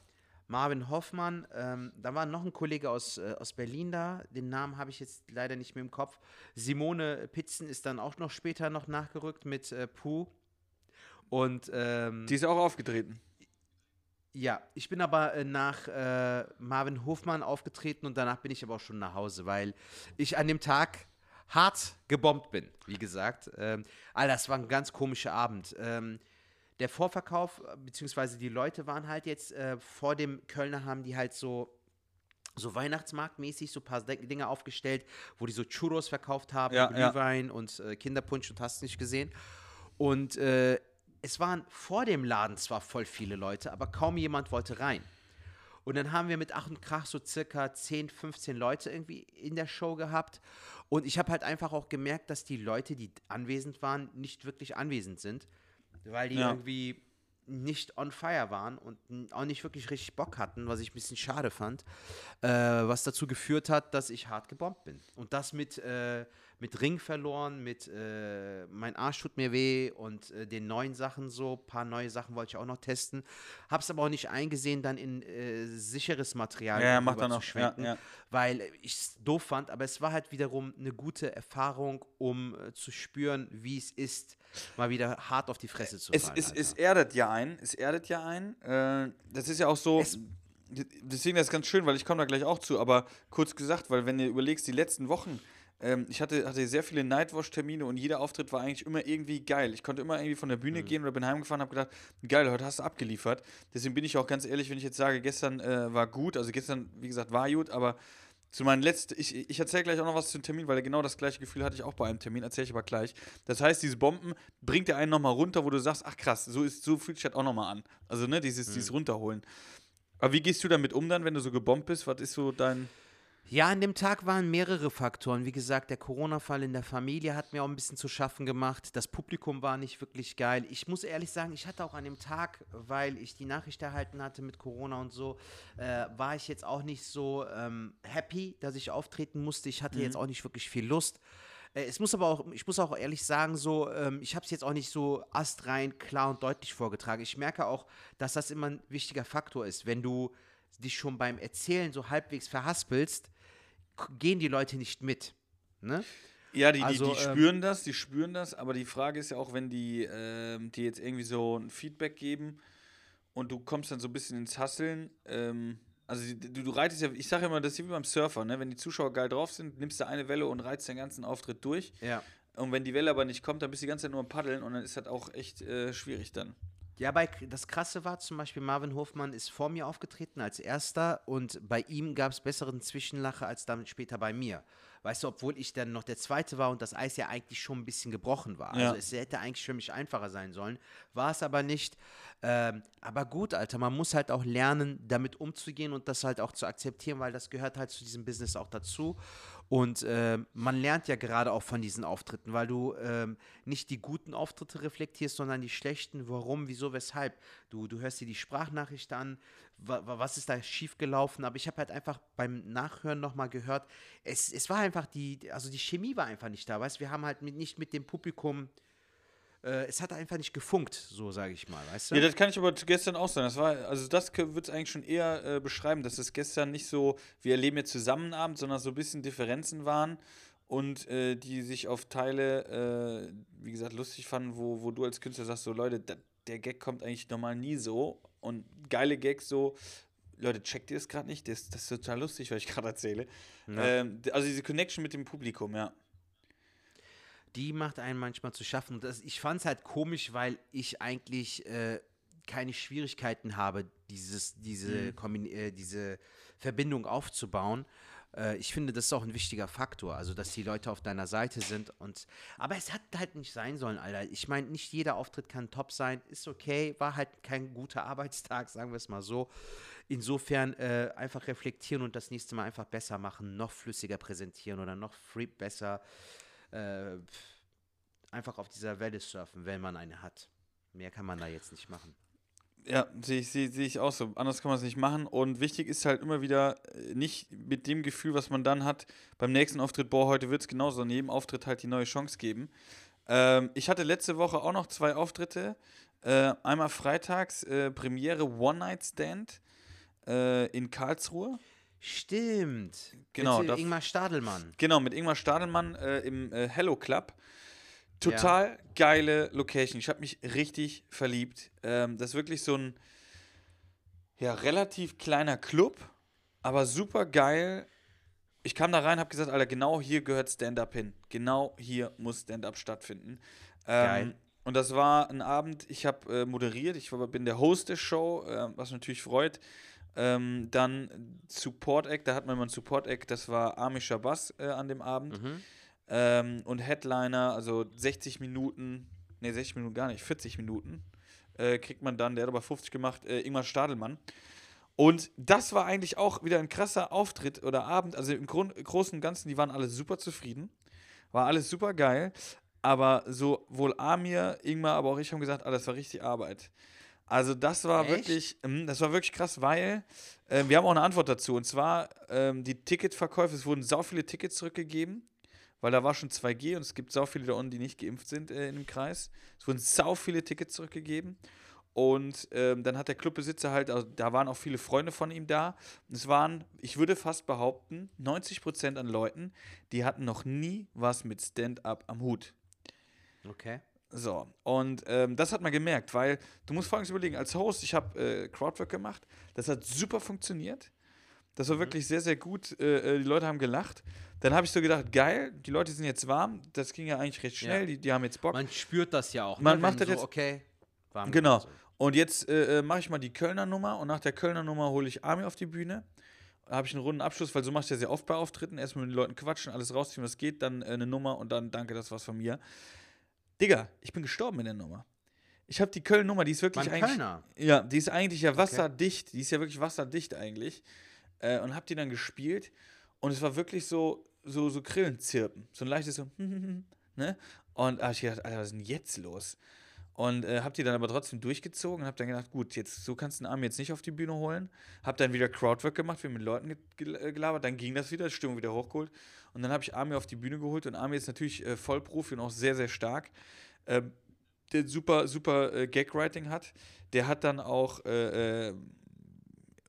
Marvin Hoffmann, ähm, da war noch ein Kollege aus, äh, aus Berlin da, den Namen habe ich jetzt leider nicht mehr im Kopf. Simone Pitzen ist dann auch noch später noch nachgerückt mit äh, Pooh. Und ähm, Die ist auch aufgetreten. ja, ich bin aber äh, nach äh, Marvin Hofmann aufgetreten und danach bin ich aber auch schon nach Hause, weil ich an dem Tag hart gebombt bin, wie gesagt. Ähm, Alter, das war ein ganz komischer Abend. Ähm, der Vorverkauf, äh, beziehungsweise die Leute waren halt jetzt äh, vor dem Kölner, haben die halt so so Weihnachtsmarktmäßig so ein paar Dinge aufgestellt, wo die so Churros verkauft haben, Ja, ja. Glühwein und äh, Kinderpunsch und hast nicht gesehen. Und äh, es waren vor dem Laden zwar voll viele Leute, aber kaum jemand wollte rein. Und dann haben wir mit Ach und Krach so circa 10, 15 Leute irgendwie in der Show gehabt. Und ich habe halt einfach auch gemerkt, dass die Leute, die anwesend waren, nicht wirklich anwesend sind, weil die Ja. irgendwie nicht on fire waren und auch nicht wirklich richtig Bock hatten, was ich ein bisschen schade fand, äh, was dazu geführt hat, dass ich hart gebombt bin. Und das mit, äh, mit Ring verloren, mit äh, mein Arsch tut mir weh und äh, den neuen Sachen so, ein paar neue Sachen wollte ich auch noch testen, hab's aber auch nicht eingesehen, dann in äh, sicheres Material Ja, macht zu noch. Ja, schwenken, ja. weil ich es doof fand, aber es war halt wiederum eine gute Erfahrung, um äh, zu spüren, wie es ist, mal wieder hart auf die Fresse zu Es, fallen. es, es Alter. erdet ja ein. Es erdet ja ein. Äh, das ist ja auch so. Es- deswegen ist das ganz schön, weil ich komme da gleich auch zu. Aber kurz gesagt, weil wenn ihr überlegst, die letzten Wochen, ähm, ich hatte, hatte sehr viele Nightwash-Termine und jeder Auftritt war eigentlich immer irgendwie geil. Ich konnte immer irgendwie von der Bühne gehen oder bin heimgefahren und habe gedacht, geil, heute hast du abgeliefert. Deswegen bin ich auch ganz ehrlich, wenn ich jetzt sage, gestern äh, war gut, also gestern, wie gesagt, war gut, aber zu meinen letzten, ich, ich erzähle gleich auch noch was zu dem Termin, weil genau das gleiche Gefühl hatte ich auch bei einem Termin, erzähle ich aber gleich. Das heißt, diese Bomben bringt dir einen nochmal runter, wo du sagst, ach krass, so, ist, so fühlt sich das auch nochmal an. Also, ne, dieses, dieses Runterholen. Aber wie gehst du damit um dann, wenn du so gebombt bist? Was ist so dein. Ja, an dem Tag waren mehrere Faktoren. Wie gesagt, der Corona-Fall in der Familie hat mir auch ein bisschen zu schaffen gemacht. Das Publikum war nicht wirklich geil. Ich muss ehrlich sagen, ich hatte auch an dem Tag, weil ich die Nachricht erhalten hatte mit Corona und so, äh, war ich jetzt auch nicht so ähm, happy, dass ich auftreten musste. Ich hatte jetzt auch nicht wirklich viel Lust. Äh, Es muss aber auch, ich muss auch ehrlich sagen, so, ähm, ich habe es jetzt auch nicht so astrein, klar und deutlich vorgetragen. Ich merke auch, dass das immer ein wichtiger Faktor ist. Wenn du dich schon beim Erzählen so halbwegs verhaspelst, gehen die Leute nicht mit. Ne? Ja, die, die, Also, die ähm, spüren das, die spüren das, aber die Frage ist ja auch, wenn die ähm, dir jetzt irgendwie so ein Feedback geben und du kommst dann so ein bisschen ins Hasseln, ähm, Also du, du reitest ja, ich sage immer, das ist wie beim Surfer, ne? Wenn die Zuschauer geil drauf sind, nimmst du eine Welle und reizt den ganzen Auftritt durch. Ja. Und wenn die Welle aber nicht kommt, dann bist du die ganze Zeit nur am Paddeln und dann ist das auch echt äh, schwierig dann. Ja, bei, das Krasse war zum Beispiel, Marvin Hofmann ist vor mir aufgetreten als erster und bei ihm gab es besseren Zwischenlache als dann später bei mir. Weißt du, obwohl ich dann noch der Zweite war und das Eis ja eigentlich schon ein bisschen gebrochen war. Ja. Also es hätte eigentlich für mich einfacher sein sollen, war es aber nicht. Ähm, aber gut, Alter, man muss halt auch lernen, damit umzugehen und das halt auch zu akzeptieren, weil das gehört halt zu diesem Business auch dazu. Und ähm, man lernt ja gerade auch von diesen Auftritten, weil du ähm, nicht die guten Auftritte reflektierst, sondern die schlechten. Warum, wieso, weshalb? Du, du hörst dir die Sprachnachricht an, wa, wa, was ist da schiefgelaufen? Aber ich habe halt einfach beim Nachhören nochmal gehört, es, es war einfach die, also die Chemie war einfach nicht da, weißt Wir haben halt mit, nicht mit dem Publikum, äh, es hat einfach nicht gefunkt, so sage ich mal, weißt du? Ja, das kann ich aber gestern auch sagen. Das war, also das wird es eigentlich schon eher äh, beschreiben, dass es gestern nicht so, wir erleben jetzt zusammen Abend, sondern so ein bisschen Differenzen waren und äh, die sich auf Teile, äh, wie gesagt, lustig fanden, wo, wo du als Künstler sagst, so Leute, da, der Gag kommt eigentlich normal nie so und geile Gags so, Leute, checkt ihr das gerade nicht? Das, das ist total lustig, was ich gerade erzähle. Ja. Ähm, also diese Connection mit dem Publikum, ja. Die macht einen manchmal zu schaffen. Und das, ich fand es halt komisch, weil ich eigentlich äh, keine Schwierigkeiten habe, dieses, diese, Kombin- äh, diese Verbindung aufzubauen. Äh, ich finde, das ist auch ein wichtiger Faktor, also dass die Leute auf deiner Seite sind. Und, aber es hat halt nicht sein sollen, Alter. Ich meine, nicht jeder Auftritt kann top sein. Ist okay, war halt kein guter Arbeitstag, sagen wir es mal so. Insofern äh, einfach reflektieren und das nächste Mal einfach besser machen, noch flüssiger präsentieren oder noch free besser äh, einfach auf dieser Welle surfen, wenn man eine hat. Mehr kann man da jetzt nicht machen. Ja, sehe ich, sehe, sehe ich auch so. Anders kann man es nicht machen. Und wichtig ist halt immer wieder äh, nicht mit dem Gefühl, was man dann hat, beim nächsten Auftritt, boah, heute wird es genauso, sondern jedem Auftritt halt die neue Chance geben. Ähm, ich hatte letzte Woche auch noch zwei Auftritte. Äh, einmal freitags äh, Premiere One Night Stand äh, in Karlsruhe. Stimmt. Genau, Mit da- Ingmar Stadelmann. Genau, mit Ingmar Stadelmann äh, im äh, Hello Club. Total geile Location. Ich habe mich richtig verliebt. Ähm, das ist wirklich so ein ja, relativ kleiner Club, aber super geil. Ich kam da rein, habe gesagt, Alter, genau hier gehört Stand-Up hin. Genau hier muss Stand-Up stattfinden. Ähm, Geil. Und das war ein Abend, ich habe äh, moderiert, ich war, bin der Host der Show, äh, was mich natürlich freut. Ähm, dann Support Act, da hat man mal einen Support Act, das war Armin Shabazz äh, an dem Abend. Mhm. Ähm, und Headliner, also 60 Minuten, ne, 60 Minuten gar nicht, 40 Minuten äh, kriegt man dann, der hat aber 50 gemacht, äh, Ingmar Stadelmann. Und das war eigentlich auch wieder ein krasser Auftritt oder Abend. Also im Grund, Großen und Ganzen, die waren alle super zufrieden. War alles super geil. Aber sowohl Amir, Ingmar, aber auch ich haben gesagt, ah, das war richtig Arbeit. Also das war Echt? wirklich, ähm, das war wirklich krass, weil ähm, wir haben auch eine Antwort dazu. Und zwar ähm, die Ticketverkäufe, es wurden sau viele Tickets zurückgegeben, weil da war schon 2G und es gibt sau viele da unten, die nicht geimpft sind äh, in dem Kreis. Es wurden sau viele Tickets zurückgegeben. Und ähm, dann hat der Clubbesitzer halt, also da waren auch viele Freunde von ihm da. Und es waren, ich würde fast behaupten, 90% an Leuten, die hatten noch nie was mit Stand-up am Hut. Okay. So, und ähm, das hat man gemerkt, weil du musst folgendes überlegen, als Host, ich habe äh, Crowdwork gemacht, das hat super funktioniert. Das Mhm. war wirklich sehr, sehr gut. Äh, äh, die Leute haben gelacht. Dann habe ich so gedacht, geil, die Leute sind jetzt warm. Das ging ja eigentlich recht schnell. Ja. Die, die haben jetzt Bock. Man spürt das ja auch. Man ne? macht das so, jetzt- Okay. warm Genau. so. Und jetzt äh, äh, mache ich mal die Kölner Nummer und nach der Kölner Nummer hole ich Armin auf die Bühne. Da habe ich einen runden Abschluss, weil so mache ich ja sehr oft bei Auftritten. Erstmal mit den Leuten quatschen, alles rausziehen, was geht, dann äh, eine Nummer und dann danke, das war's von mir. Digga, ich bin gestorben in der Nummer. Ich habe die Köln-Nummer, die ist wirklich Beim eigentlich. Kölner. Ja, die ist eigentlich ja wasserdicht. Die ist ja wirklich wasserdicht eigentlich. Äh, und hab die dann gespielt. Und es war wirklich so, so, so Grillenzirpen. So ein leichtes so, ne? Und hab ich gedacht, Alter, was ist denn jetzt los? Und äh, hab die dann aber trotzdem durchgezogen und hab dann gedacht, gut, jetzt so kannst du den Arm jetzt nicht auf die Bühne holen. Hab dann wieder Crowdwork gemacht, wir mit Leuten äh, gelabert, dann ging das wieder, Stimmung wieder hochgeholt. Und dann habe ich Armin auf die Bühne geholt und Armin ist natürlich äh, Vollprofi und auch sehr, sehr stark. Ähm, der super, super äh, Gag-Writing hat. Der hat dann auch äh, äh,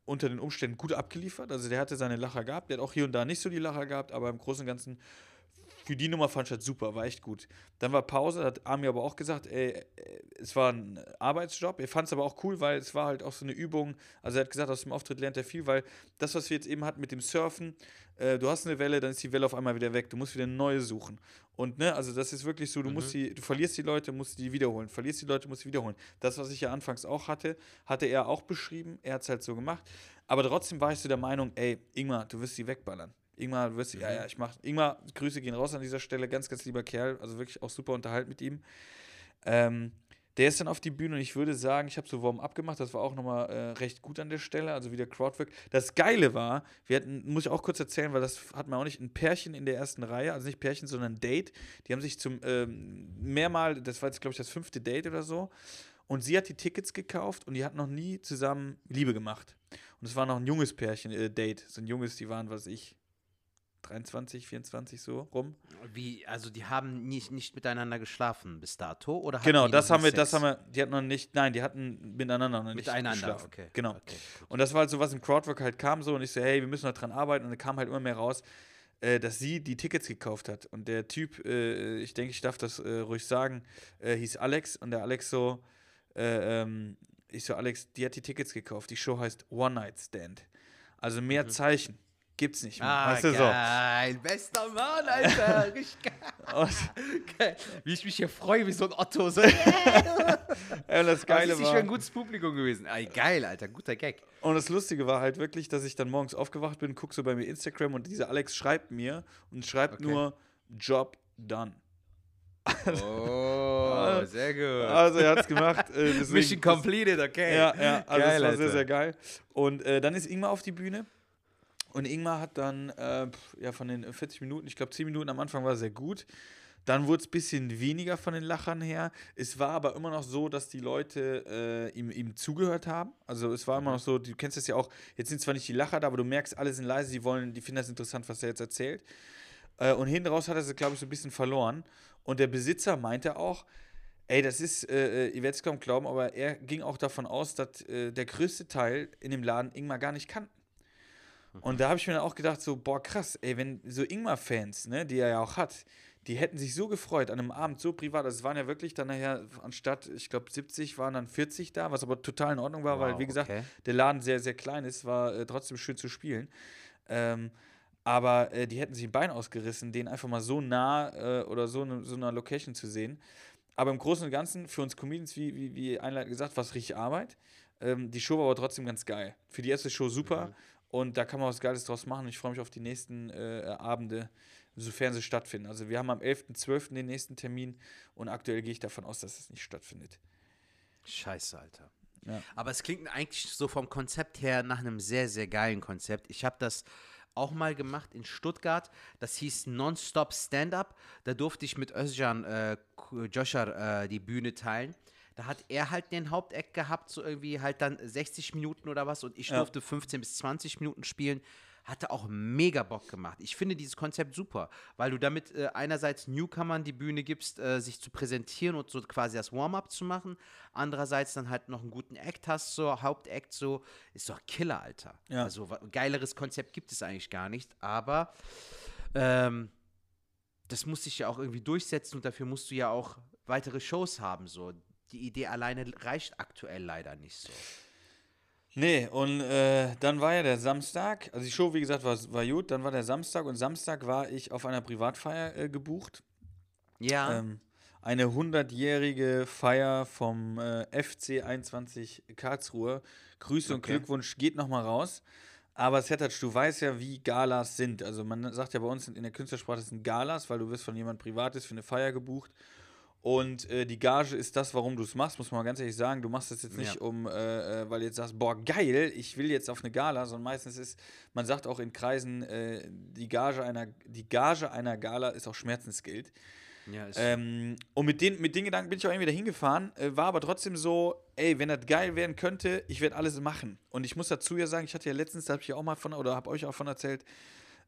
unter den Umständen gut abgeliefert. Also der hatte seine Lacher gehabt. Der hat auch hier und da nicht so die Lacher gehabt, aber im Großen und Ganzen für die Nummer fand ich das super, war echt gut. Dann war Pause, hat Ami aber auch gesagt, ey, äh, es war ein Arbeitsjob. Er fand es aber auch cool, weil es war halt auch so eine Übung. Also er hat gesagt, aus dem Auftritt lernt er viel, weil das, was wir jetzt eben hatten mit dem Surfen, äh, du hast eine Welle, dann ist die Welle auf einmal wieder weg. Du musst wieder eine neue suchen. Und ne, also das ist wirklich so, du musst die, du verlierst die Leute, musst die wiederholen. Verlierst die Leute, musst die wiederholen. Das, was ich ja anfangs auch hatte, hatte er auch beschrieben. Er hat es halt so gemacht. Aber trotzdem war ich so der Meinung, ey, Ingmar, du wirst sie wegballern. Ingmar, wirst, mhm. ja, ja, ich mach, Ingmar, Grüße gehen raus an dieser Stelle, ganz, ganz lieber Kerl, also wirklich auch super unterhalten mit ihm. Ähm, der ist dann auf die Bühne und ich würde sagen, ich habe so Warm abgemacht, das war auch nochmal äh, recht gut an der Stelle, also wieder Crowdwork. Das Geile war, wir hatten, muss ich auch kurz erzählen, weil das hat man auch nicht, ein Pärchen in der ersten Reihe, also nicht Pärchen, sondern ein Date. Die haben sich zum ähm, mehrmal, das war jetzt glaube ich das fünfte Date oder so, und sie hat die Tickets gekauft und die hat noch nie zusammen Liebe gemacht. Und es war noch ein junges Pärchen, äh, Date, so ein junges, die waren, was ich, 23, 24 so rum. Wie, also die haben nicht, nicht miteinander geschlafen bis dato? Oder genau, das haben wir, Sex? das haben wir, die hatten noch nicht, nein, die hatten miteinander noch nicht Miteinander, geschlafen. okay. Genau. Okay, und das war halt so, was im Crowdwork halt kam so und ich so, hey, wir müssen noch dran arbeiten und dann kam halt immer mehr raus, äh, dass sie die Tickets gekauft hat. Und der Typ, äh, ich denke, ich darf das äh, ruhig sagen, äh, hieß Alex und der Alex so, äh, ähm, ich so, Alex, die hat die Tickets gekauft. Die Show heißt One Night Stand. Also mehr mhm. Zeichen gibt's nicht mehr. Ah, weißt du, geil. So. Bester Mann, Alter. Richtig geil. Wie ich mich hier freue, wie so ein Otto. So. ja, das Geile das ist war... ein gutes Publikum gewesen. Ah, geil, Alter. Guter Gag. Und das Lustige war halt wirklich, dass ich dann morgens aufgewacht bin, guck so bei mir Instagram und dieser Alex schreibt mir und schreibt okay. nur Job done. oh, sehr gut. Also er hat es gemacht. Äh, Mission completed, okay. Ja, ja, also geil, das war Alter. sehr, sehr geil. Und äh, dann ist Ingmar auf die Bühne und Ingmar hat dann, äh, ja, von den 40 Minuten, ich glaube 10 Minuten am Anfang war sehr gut. Dann wurde es ein bisschen weniger von den Lachern her. Es war aber immer noch so, dass die Leute äh, ihm, ihm zugehört haben. Also es war immer noch so, du kennst es ja auch, jetzt sind zwar nicht die Lacher da, aber du merkst, alle sind leise, die wollen, die finden das interessant, was er jetzt erzählt. Äh, und hinten raus hat er sie, glaube ich, so ein bisschen verloren. Und der Besitzer meinte auch, ey, das ist, äh, äh ihr werdet es kaum glauben, aber er ging auch davon aus, dass äh, der größte Teil in dem Laden Ingmar gar nicht kannten. Und da habe ich mir dann auch gedacht, so, boah, krass, ey, wenn so Ingmar-Fans, ne, die er ja auch hat, die hätten sich so gefreut an einem Abend so privat. Also es waren ja wirklich dann nachher anstatt, ich glaube, 70 waren dann 40 da, was aber total in Ordnung war, wow, weil, wie gesagt, okay. der Laden sehr, sehr klein ist, war äh, trotzdem schön zu spielen. Ähm, aber äh, die hätten sich ein Bein ausgerissen, den einfach mal so nah äh, oder so, ne, so einer Location zu sehen. Aber im Großen und Ganzen, für uns Comedians, wie, wie, wie einleitend gesagt, war es richtig Arbeit. Ähm, die Show war aber trotzdem ganz geil. Für die erste Show super. Mhm. Und da kann man was Geiles draus machen. Ich freue mich auf die nächsten äh, Abende, sofern sie stattfinden. Also wir haben am 11.12. den nächsten Termin und aktuell gehe ich davon aus, dass es nicht stattfindet. Scheiße, Alter. Ja. Aber es klingt eigentlich so vom Konzept her nach einem sehr, sehr geilen Konzept. Ich habe das auch mal gemacht in Stuttgart. Das hieß Nonstop Stand-Up. Da durfte ich mit Özcan äh, Joshar äh, die Bühne teilen. Da hat er halt den Haupteck gehabt, so irgendwie halt dann 60 Minuten oder was und ich ja. durfte 15 bis 20 Minuten spielen. Hatte auch mega Bock gemacht. Ich finde dieses Konzept super, weil du damit äh, einerseits Newcomern die Bühne gibst, äh, sich zu präsentieren und so quasi das Warm-up zu machen. Andererseits dann halt noch einen guten Act hast, so Hauptact, so ist doch Killer, Alter. Ja. Also geileres Konzept gibt es eigentlich gar nicht, aber ähm, das muss sich ja auch irgendwie durchsetzen und dafür musst du ja auch weitere Shows haben, so die Idee alleine reicht aktuell leider nicht so. Nee, und äh, dann war ja der Samstag, also die Show, wie gesagt, war, war gut, dann war der Samstag und Samstag war ich auf einer Privatfeier äh, gebucht. Ja. Ähm, eine 100-jährige Feier vom äh, FC 21 Karlsruhe. Grüße okay. und Glückwunsch geht nochmal raus. Aber Sertac, du weißt ja, wie Galas sind. Also man sagt ja bei uns in der Künstlersprache, das sind Galas, weil du wirst von jemand Privates für eine Feier gebucht. Und äh, die Gage ist das, warum du es machst, muss man mal ganz ehrlich sagen. Du machst das jetzt nicht, ja. um, äh, äh, weil du jetzt sagst, boah, geil, ich will jetzt auf eine Gala, sondern meistens ist, man sagt auch in Kreisen, äh, die, Gage einer, die Gage einer Gala ist auch Schmerzensgeld. Ja, ähm, und mit den, mit den Gedanken bin ich auch irgendwie dahin gefahren, äh, war aber trotzdem so, ey, wenn das geil werden könnte, ich werde alles machen. Und ich muss dazu ja sagen, ich hatte ja letztens, da habe ich ja auch mal von, oder habe euch auch von erzählt,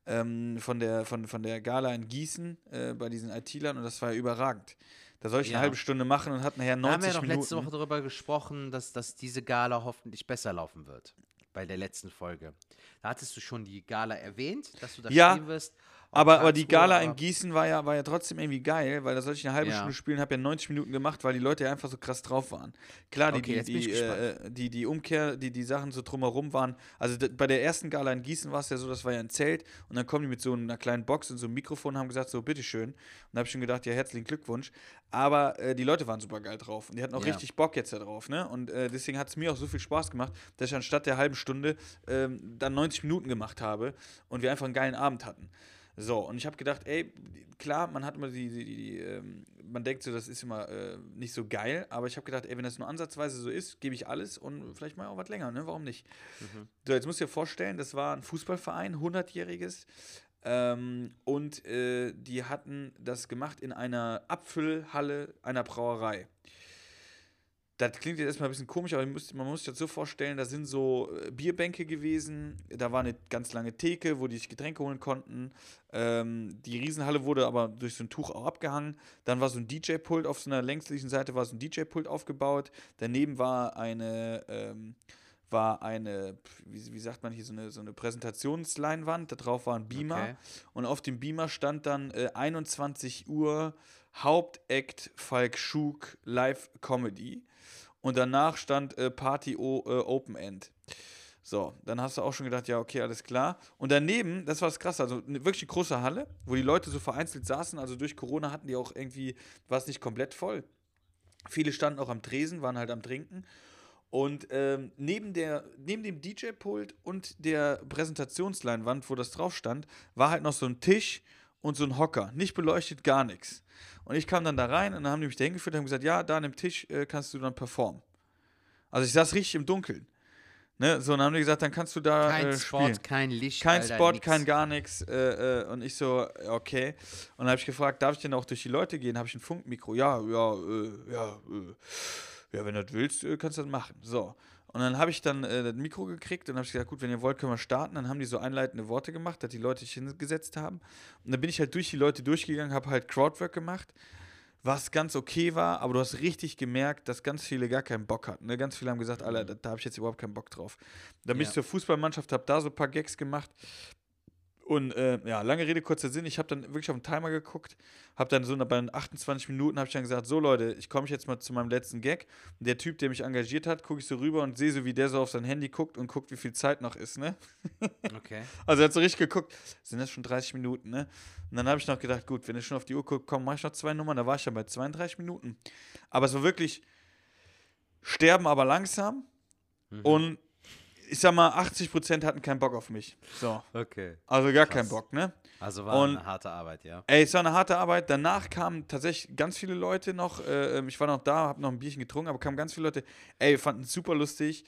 ähm, von, der, von, von der Gala in Gießen äh, bei diesen IT-Lern und das war ja überragend. Da soll ich ja. eine halbe Stunde machen und hat nachher 90 Minuten. Da haben wir ja doch letzte Woche darüber gesprochen, dass, dass diese Gala hoffentlich besser laufen wird. Bei der letzten Folge. Da hattest du schon die Gala erwähnt, dass du da ja. spielen wirst. Aber, aber die Gala in Gießen war ja, war ja trotzdem irgendwie geil, weil da sollte ich eine halbe Ja. Stunde spielen, habe ja 90 Minuten gemacht, weil die Leute ja einfach so krass drauf waren. Klar, die, Okay, die, die, äh, die, die Umkehr, die, die Sachen so drumherum waren. Also bei der ersten Gala in Gießen war es ja so, das war ja ein Zelt und dann kommen die mit so einer kleinen Box und so einem Mikrofon und haben gesagt, so, bitteschön. Und da habe ich schon gedacht, ja, herzlichen Glückwunsch. Aber äh, die Leute waren super geil drauf und die hatten auch Ja. richtig Bock jetzt da drauf, ne? Und äh, deswegen hat es mir auch so viel Spaß gemacht, dass ich anstatt der halben Stunde ähm, dann 90 Minuten gemacht habe und wir einfach einen geilen Abend hatten. So, und ich habe gedacht, ey, klar, man hat immer die, die, die, ähm, man denkt so, das ist immer äh, nicht so geil, aber ich habe gedacht, ey, wenn das nur ansatzweise so ist, gebe ich alles und vielleicht mal auch was länger, ne? Warum nicht? So, jetzt musst du dir vorstellen, das war ein Fußballverein, 100-jähriges. Ähm, und äh, die hatten das gemacht in einer Abfüllhalle einer Brauerei. Das klingt jetzt erstmal ein bisschen komisch, aber man muss, man muss sich das so vorstellen, da sind so äh, Bierbänke gewesen, da war eine ganz lange Theke, wo die sich Getränke holen konnten. Ähm, die Riesenhalle wurde aber durch so ein Tuch auch abgehangen. Dann war so ein DJ-Pult auf so einer längslichen Seite, war so ein DJ-Pult aufgebaut. Daneben war eine, ähm, war eine, wie, wie sagt man hier, so eine, so eine Präsentationsleinwand, da drauf war ein Beamer. Okay. Und auf dem Beamer stand dann äh, 21 Uhr Hauptact Falk Schug Live Comedy. Und danach stand äh, Party o, äh, Open End. So, dann hast du auch schon gedacht, ja, okay, alles klar. Und daneben, das war das krasse, also eine wirklich große Halle, wo die Leute so vereinzelt saßen. Also durch Corona hatten die auch irgendwie, war es nicht komplett voll. Viele standen auch am Tresen, waren halt am Trinken. Und ähm, neben, der, neben dem DJ-Pult und der Präsentationsleinwand, wo das drauf stand, war halt noch so ein Tisch und so ein Hocker. Nicht beleuchtet, gar nichts. Und ich kam dann da rein und dann haben die mich da hingeführt und haben gesagt, ja, da an dem Tisch äh, kannst du dann performen. Also ich saß richtig im Dunkeln. Ne? So, und dann haben die gesagt, dann kannst du da Kein äh, spielen. kein Licht. Kein Alter, Spot, nix. kein gar nichts. Äh, äh, und ich so, okay. Und dann habe ich gefragt, darf ich denn auch durch die Leute gehen? Habe ich ein Funkmikro? Ja, ja, äh, ja, äh, ja, wenn du das willst, äh, kannst du das machen. So. Und dann habe ich dann äh, das Mikro gekriegt und habe gesagt, gut, wenn ihr wollt, können wir starten. Dann haben die so einleitende Worte gemacht, dass die Leute sich hingesetzt haben. Und dann bin ich halt durch die Leute durchgegangen, habe halt Crowdwork gemacht, was ganz okay war, aber du hast richtig gemerkt, dass ganz viele gar keinen Bock hatten. Ne? Ganz viele haben gesagt, Alter, da, da habe ich jetzt überhaupt keinen Bock drauf. Dann bin Ja. ich zur Fußballmannschaft, habe da so ein paar Gags gemacht. Und äh, ja, lange Rede, kurzer Sinn. Ich habe dann wirklich auf den Timer geguckt, habe dann so bei den 28 Minuten habe ich dann gesagt, so Leute, ich komme jetzt mal zu meinem letzten Gag. Und der Typ, der mich engagiert hat, gucke ich so rüber und sehe so, wie der so auf sein Handy guckt und guckt, wie viel Zeit noch ist, ne? Okay. Also er hat so richtig geguckt, sind das schon 30 Minuten, ne? Und dann habe ich noch gedacht, gut, wenn ich schon auf die Uhr gucke, komm, mach ich noch zwei Nummern. Da war ich dann bei 32 Minuten. Aber es war wirklich sterben, aber langsam. Mhm. Und ich sag mal, 80% hatten keinen Bock auf mich. So. Okay. Also gar Krass. keinen Bock, ne? Also war Und- eine harte Arbeit, ja. Ey, es war eine harte Arbeit. Danach kamen tatsächlich ganz viele Leute noch. Äh, ähm, ich war noch da, habe noch ein Bierchen getrunken, aber kamen ganz viele Leute. Ey, wir fanden es super lustig.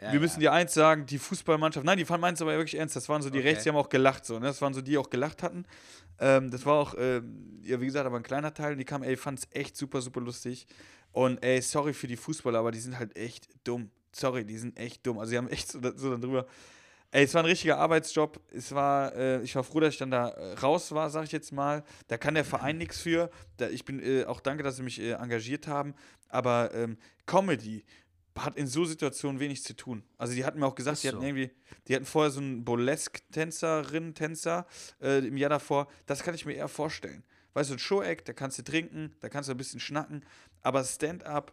ja wir müssen ja. dir eins sagen: die Fußballmannschaft, nein, die fanden meins aber wirklich ernst. Das waren so die Okay. Rechts, die haben auch gelacht. So, ne? Das waren so die, die auch gelacht hatten. Ähm, das war auch, ähm, ja, wie gesagt, aber ein kleiner Teil. Und die kamen, ey, fanden es echt super, super lustig. Und ey, sorry für die Fußballer, aber die sind halt echt dumm. Sorry, die sind echt dumm. Also, die haben echt so, so dann drüber. Ey, es war ein richtiger Arbeitsjob. Es war, äh, ich war froh, dass ich dann da äh, raus war, sag ich jetzt mal. Da kann der Verein nichts für. Da, ich bin äh, auch danke, dass sie mich äh, engagiert haben. Aber ähm, Comedy hat in so Situationen wenig zu tun. Also die hatten mir auch gesagt, Ist die hatten so. irgendwie, die hatten vorher so einen Burlesque-Tänzerin, Tänzer äh, im Jahr davor. Das kann ich mir eher vorstellen. Weißt du, ein Show-Act, da kannst du trinken, da kannst du ein bisschen schnacken. Aber Stand-up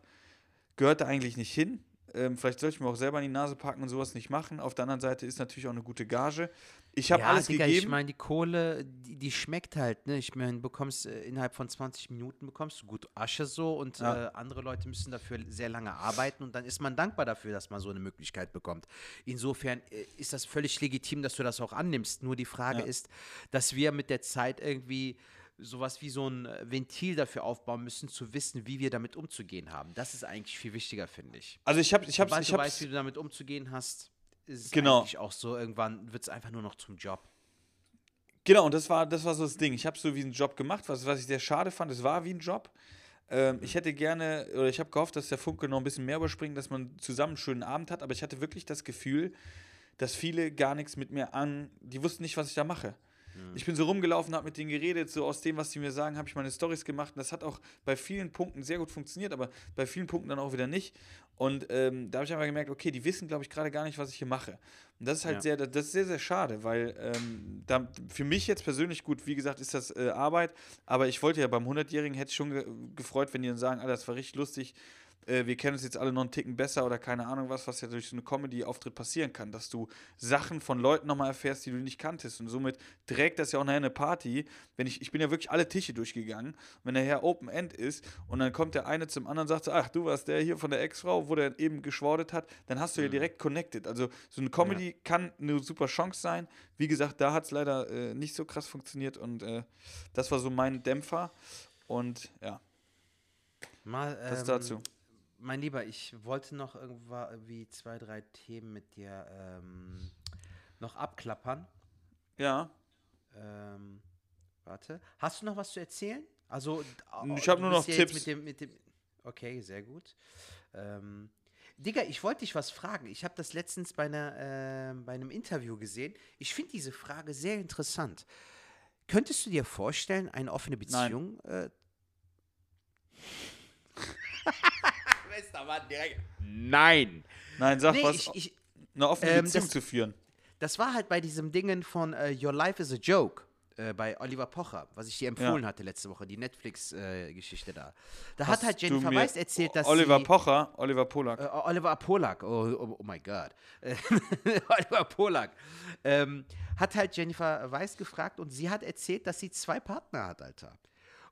gehört da eigentlich nicht hin. Ähm, vielleicht sollte ich mir auch selber in die Nase packen und sowas nicht machen. Auf der anderen Seite ist natürlich auch eine gute Gage. Ich habe ja, alles Digga, gegeben. ich meine, die Kohle, die, die schmeckt halt, ne? Ich meine, du bekommst äh, innerhalb von 20 Minuten bekommst du gut Asche so und Ja. äh, andere Leute müssen dafür sehr lange arbeiten und dann ist man dankbar dafür, dass man so eine Möglichkeit bekommt. Insofern äh, ist das völlig legitim, dass du das auch annimmst. Nur die Frage Ja. ist, dass wir mit der Zeit irgendwie sowas wie so ein äh, Ventil dafür aufbauen müssen, zu wissen, wie wir damit umzugehen haben. Das ist eigentlich viel wichtiger, finde ich. also ich habe, ich habe, ich habe, weißt, wie du damit umzugehen hast, ist Genau. eigentlich auch so, irgendwann wird es einfach nur noch zum Job. Genau, und das war, das war so das Ding. Ich habe so wie einen Job gemacht, was, was ich sehr schade fand. Es war wie ein Job. Ähm, ich hätte gerne, oder ich habe gehofft, dass der Funke noch ein bisschen mehr überspringt, dass man zusammen einen schönen Abend hat, aber ich hatte wirklich das Gefühl, dass viele gar nichts mit mir an, die wussten nicht, was ich da mache. Ich bin so rumgelaufen, habe mit denen geredet, so aus dem, was die mir sagen, habe ich meine Stories gemacht. Und das hat auch bei vielen Punkten sehr gut funktioniert, aber bei vielen Punkten dann auch wieder nicht. Und ähm, da habe ich einfach gemerkt, okay, die wissen, glaube ich, gerade gar nicht, was ich hier mache. Und das ist halt Ja. sehr, das ist sehr, sehr schade, weil ähm, da, für mich jetzt persönlich gut, wie gesagt, ist das äh, Arbeit, aber ich wollte ja beim 100-Jährigen, hätte ich schon ge gefreut, wenn die dann sagen, Alter, das war richtig lustig, äh, wir kennen uns jetzt alle noch einen Ticken besser oder keine Ahnung was, was ja durch so eine Comedy-Auftritt passieren kann, dass du Sachen von Leuten nochmal erfährst, die du nicht kanntest. Und somit trägt das ja auch nachher eine Party, wenn ich, ich bin ja wirklich alle Tische durchgegangen, wenn nachher Open End ist und dann kommt der eine zum anderen und sagt so, ach, du warst der hier von der Ex-Frau, wo der eben geschwordet hat, dann hast du ja direkt connected. Also so eine Comedy kann eine super Chance sein. Wie gesagt, da hat es leider äh, nicht so krass funktioniert und äh, das war so mein Dämpfer. Und ja, Mal, das ähm, dazu. Mein Lieber, ich wollte noch irgendwie zwei, drei Themen mit dir ähm, noch abklappern. Ja, Ähm, warte. Hast du noch was zu erzählen? Also, Ich hab du nur noch Tipps. Mit dem, mit dem, okay, sehr gut. Ähm, Digga, ich wollte dich was fragen. Ich habe das letztens bei, einer, ähm, bei einem Interview gesehen. Ich finde diese Frage sehr interessant. Könntest du dir vorstellen, eine offene Beziehung? Äh, Bester Mann, direkt. Nein. nein, sag Nee, was, ich, ich, eine offene ähm, Beziehung das- zu führen. das war halt bei diesem Dingen von äh, Your Life is a Joke äh, bei Oliver Pocher, was ich dir empfohlen hatte letzte Woche, die Netflix-Geschichte da. Da hat Hast halt du Jennifer Weiss erzählt, dass Oliver sie, Pocher, Oliver Polak. äh, Oliver Polak, oh, oh, oh my God, Äh, Oliver Polak, ähm, hat halt Jennifer Weiss gefragt und sie hat erzählt, dass sie zwei Partner hat, Alter.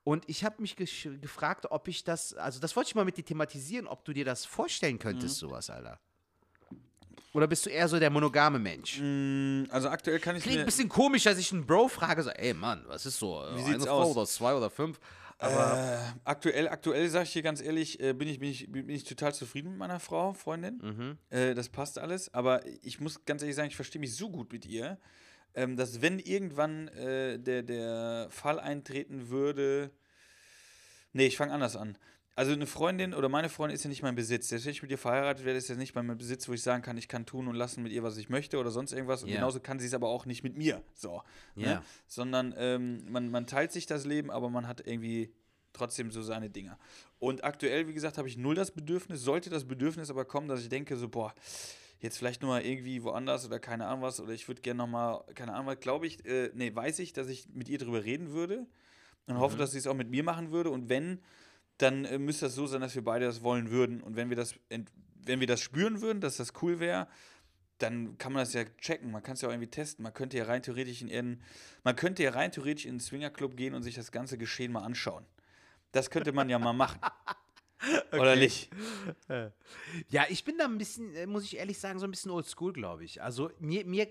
Und ich habe mich gefragt, ob ich das, also das wollte ich mal mit dir thematisieren, ob du dir das vorstellen könntest, Mhm. sowas, Alter. Oder bist du eher so der monogame Mensch? Mm, Also aktuell kann ich Klingt ein bisschen komisch, dass ich einen Bro frage, so, ey Mann, was ist so? äh, Wie eine sieht's Frau aus? oder zwei oder fünf? Äh, aktuell, aktuell sage ich dir ganz ehrlich, äh, bin, ich, bin, ich, bin ich total zufrieden mit meiner Frau, Freundin. Mhm. Äh, das passt alles. Aber ich muss ganz ehrlich sagen, ich verstehe mich so gut mit ihr, ähm, dass wenn irgendwann äh, der, der Fall eintreten würde. Nee, ich fange anders an. Also eine Freundin oder meine Freundin ist ja nicht mein Besitz. Selbst wenn ich mit ihr verheiratet werde, ist das nicht mein Besitz, wo ich sagen kann, ich kann tun und lassen mit ihr, was ich möchte oder sonst irgendwas. Und Ja. genauso kann sie es aber auch nicht mit mir. So. Ja. Ne? Sondern ähm, man, man teilt sich das Leben, aber man hat irgendwie trotzdem so seine Dinger. Und aktuell, wie gesagt, habe ich null das Bedürfnis. Sollte das Bedürfnis aber kommen, dass ich denke, so, boah, jetzt vielleicht nochmal irgendwie woanders oder keine Ahnung was, oder ich würde gerne nochmal, keine Ahnung was, glaube ich, äh, nee, weiß ich, dass ich mit ihr drüber reden würde und hoffe, dass sie es auch mit mir machen würde. Und wenn, dann äh, müsste das so sein, dass wir beide das wollen würden. Und wenn wir das, wenn wir das spüren würden, dass das cool wäre, dann kann man das ja checken. Man kann es ja auch irgendwie testen. Man könnte ja rein theoretisch in ihren, man könnte ja rein theoretisch in einen Swingerclub gehen und sich das ganze Geschehen mal anschauen. Das könnte man ja mal machen. Oder nicht? Ja, ich bin da ein bisschen, äh, muss ich ehrlich sagen, so ein bisschen oldschool, glaube ich. Also mir, mir,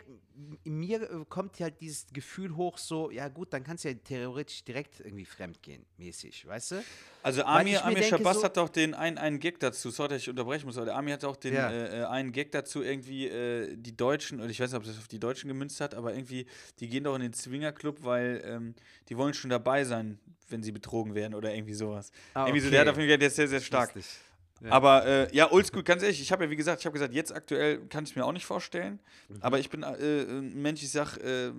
mir äh, kommt halt dieses Gefühl hoch, so, ja gut, dann kannst du ja theoretisch direkt irgendwie fremdgehen, mäßig, weißt du? Also Amir, Amir Shabazz so- hat doch den einen, einen Gag dazu, sorry, dass ich unterbrechen muss, aber der Amir hat auch den Ja. äh, äh, einen Gag dazu, irgendwie äh, die Deutschen, oder ich weiß nicht, ob das auf die Deutschen gemünzt hat, aber irgendwie, die gehen doch in den Swingerclub, weil ähm, die wollen schon dabei sein, wenn sie betrogen werden oder irgendwie sowas. Ah, irgendwie so, okay. der hat auf jeden Fall, der ist sehr, sehr stark. Lustig. Aber äh, ja, oldschool, ganz ehrlich, ich habe ja wie gesagt, ich habe gesagt, jetzt aktuell kann ich es mir auch nicht vorstellen. Mhm. Aber ich bin äh, ein Mensch, ich sag, äh,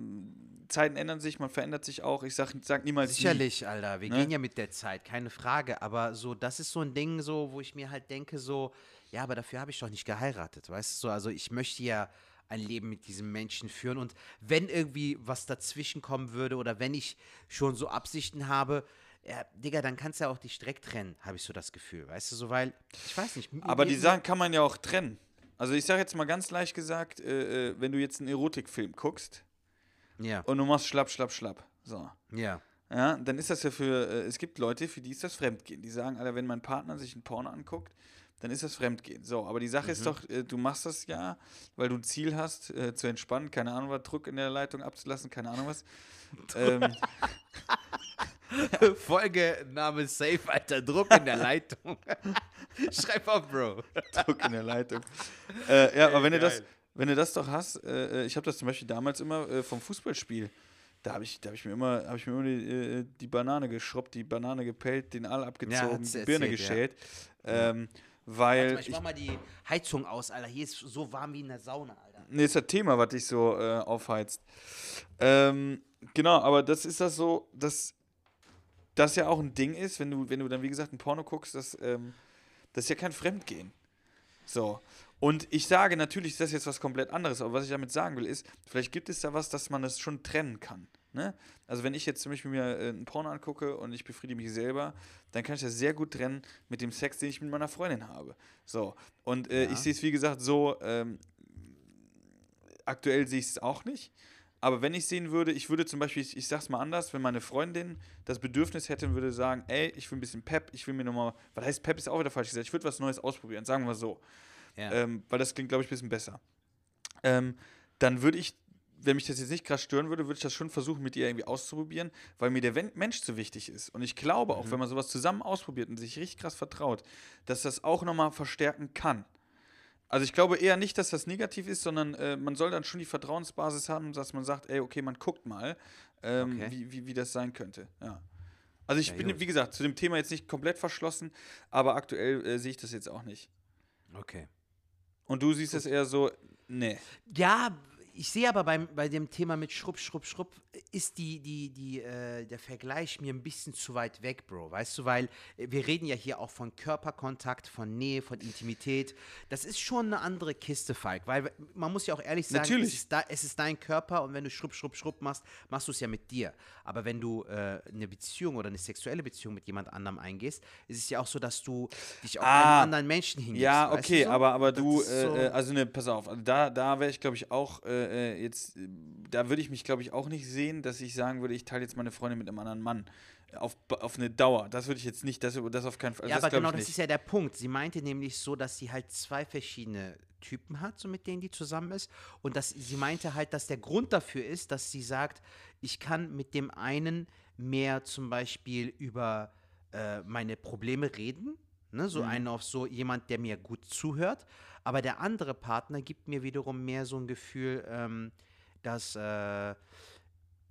Zeiten ändern sich, man verändert sich auch. Ich sag, sag niemals nie. Sicherlich, Alter, wir Ne? gehen ja mit der Zeit, keine Frage. Aber so, das ist so ein Ding, so, wo ich mir halt denke, so, ja, aber dafür habe ich doch nicht geheiratet, weißt du? So, also ich möchte ja ein Leben mit diesem Menschen führen. Und wenn irgendwie was dazwischen kommen würde oder wenn ich schon so Absichten habe, ja, Digga, dann kannst du ja auch dich direkt trennen, habe ich so das Gefühl, weißt du, so, weil, ich weiß nicht. Aber die Sachen kann man ja auch trennen. Also ich sage jetzt mal ganz leicht gesagt, äh, äh, wenn du jetzt einen Erotikfilm guckst Ja, und du machst schlapp, schlapp, schlapp, so, ja. ja, dann ist das ja für, äh, es gibt Leute, für die ist das Fremdgehen. Die sagen, Alter, wenn mein Partner sich ein Porno anguckt, dann ist das Fremdgehen. So, aber die Sache ist doch, äh, du machst das ja, weil du ein Ziel hast, äh, zu entspannen, keine Ahnung was, Druck in der Leitung abzulassen, keine Ahnung was. ähm, Folgename Safe, Alter, Druck in der Leitung. Schreib auf, Bro. Druck in der Leitung. äh, ja, aber wenn du das, wenn du das doch hast, äh, äh, ich habe das zum Beispiel damals immer äh, vom Fußballspiel. Da habe ich, da hab ich mir immer, habe ich mir immer die, äh, die Banane geschrubbt, die Banane gepellt, den Aal abgezogen, hat's die Birne erzählt, ja. geschält. Ähm, weil mal, ich ich, mach mal die Heizung aus, Alter. Hier ist so warm wie in der Sauna, Alter. nee, ist das Thema, was dich so äh, aufheizt. Ähm, Genau, aber das ist das so, dass das ja auch ein Ding ist, wenn du, wenn du dann, wie gesagt, ein Porno guckst, das, ähm, das ist ja kein Fremdgehen. So. Und ich sage, natürlich ist das jetzt was komplett anderes, aber was ich damit sagen will, ist, vielleicht gibt es da was, dass man das schon trennen kann. Ne? Also wenn ich jetzt zum Beispiel mir äh, ein Porno angucke und ich befriedige mich selber, dann kann ich das sehr gut trennen mit dem Sex, den ich mit meiner Freundin habe. So. Und äh, Ja. ich sehe es, wie gesagt, so, ähm, aktuell sehe ich es auch nicht. Aber wenn ich sehen würde, ich würde zum Beispiel, ich, ich sag's mal anders, wenn meine Freundin das Bedürfnis hätte und würde sagen, ey, ich will ein bisschen Pep, ich will mir nochmal, was heißt Pep ist auch wieder falsch gesagt, ich würde was Neues ausprobieren, sagen wir mal so. Ja. Ähm, weil das klingt, glaube ich, ein bisschen besser. Ähm, dann würde ich, wenn mich das jetzt nicht krass stören würde, würde ich das schon versuchen, mit ihr irgendwie auszuprobieren, weil mir der Mensch so wichtig ist. Und ich glaube auch, wenn man sowas zusammen ausprobiert und sich richtig krass vertraut, dass das auch nochmal verstärken kann. Also ich glaube eher nicht, dass das negativ ist, sondern äh, man soll dann schon die Vertrauensbasis haben, dass man sagt, ey, okay, man guckt mal, ähm, Okay. wie, wie, wie das sein könnte. Ja. Also ich Ja, bin, gut. wie gesagt, zu dem Thema jetzt nicht komplett verschlossen, aber aktuell äh, sehe ich das jetzt auch nicht. Okay. Und du siehst es eher so, nee. Ja, ich sehe aber beim, bei dem Thema mit Schrupp, Schrupp, Schrupp, ist die, die, die, äh, der Vergleich mir ein bisschen zu weit weg, Bro. Weißt du, weil äh, wir reden ja hier auch von Körperkontakt, von Nähe, von Intimität. Das ist schon eine andere Kiste, Falk, weil man muss ja auch ehrlich sagen, Natürlich. Es, ist da, es ist dein Körper und wenn du Schrupp, Schrupp, Schrupp machst, machst du es ja mit dir. Aber wenn du äh, eine Beziehung oder eine sexuelle Beziehung mit jemand anderem eingehst, ist es ja auch so, dass du dich auch Ah. anderen Menschen hingibst. Ja, okay, so? aber, aber Das du, so- äh, äh, also ne, pass auf, also da, da wäre ich, glaube ich, auch äh, äh, jetzt, äh, da würde ich mich, glaube ich, auch nicht sehen, dass ich sagen würde, ich teile jetzt meine Freundin mit einem anderen Mann auf, auf eine Dauer. Das würde ich jetzt nicht, das, das auf keinen Fall. Ja, das aber genau, das ist ja der Punkt. Sie meinte nämlich so, dass sie halt zwei verschiedene Typen hat, so mit denen die zusammen ist. Und dass sie meinte halt, dass der Grund dafür ist, dass sie sagt, ich kann mit dem einen mehr zum Beispiel über äh, meine Probleme reden. Ne, so einen auf so jemand, der mir gut zuhört. Aber der andere Partner gibt mir wiederum mehr so ein Gefühl, ähm, dass äh,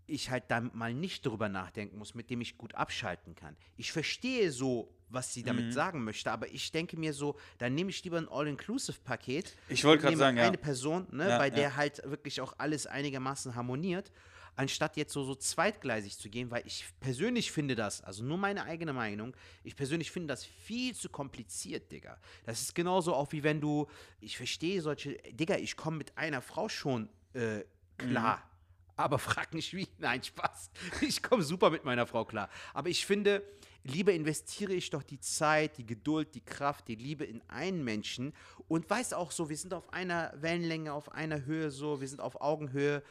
ich halt dann mal nicht drüber nachdenken muss, mit dem ich gut abschalten kann. Ich verstehe so, was sie damit sagen möchte, aber ich denke mir so, dann nehme ich lieber ein All-Inclusive-Paket. Ich wollte nehme sagen, ja. Eine Person, ne, Ja, bei ja. der halt wirklich auch alles einigermaßen harmoniert, anstatt jetzt so, so zweitgleisig zu gehen, weil ich persönlich finde das, also nur meine eigene Meinung, ich persönlich finde das viel zu kompliziert, Digga. Das ist genauso auch wie wenn du, ich verstehe solche, Digga, ich komme mit einer Frau schon äh, klar. Mhm. Aber frag nicht wie. Nein, Spaß. Ich komme super mit meiner Frau klar. Aber ich finde, lieber investiere ich doch die Zeit, die Geduld, die Kraft, die Liebe in einen Menschen und weiß auch so, wir sind auf einer Wellenlänge, auf einer Höhe so, wir sind auf Augenhöhe,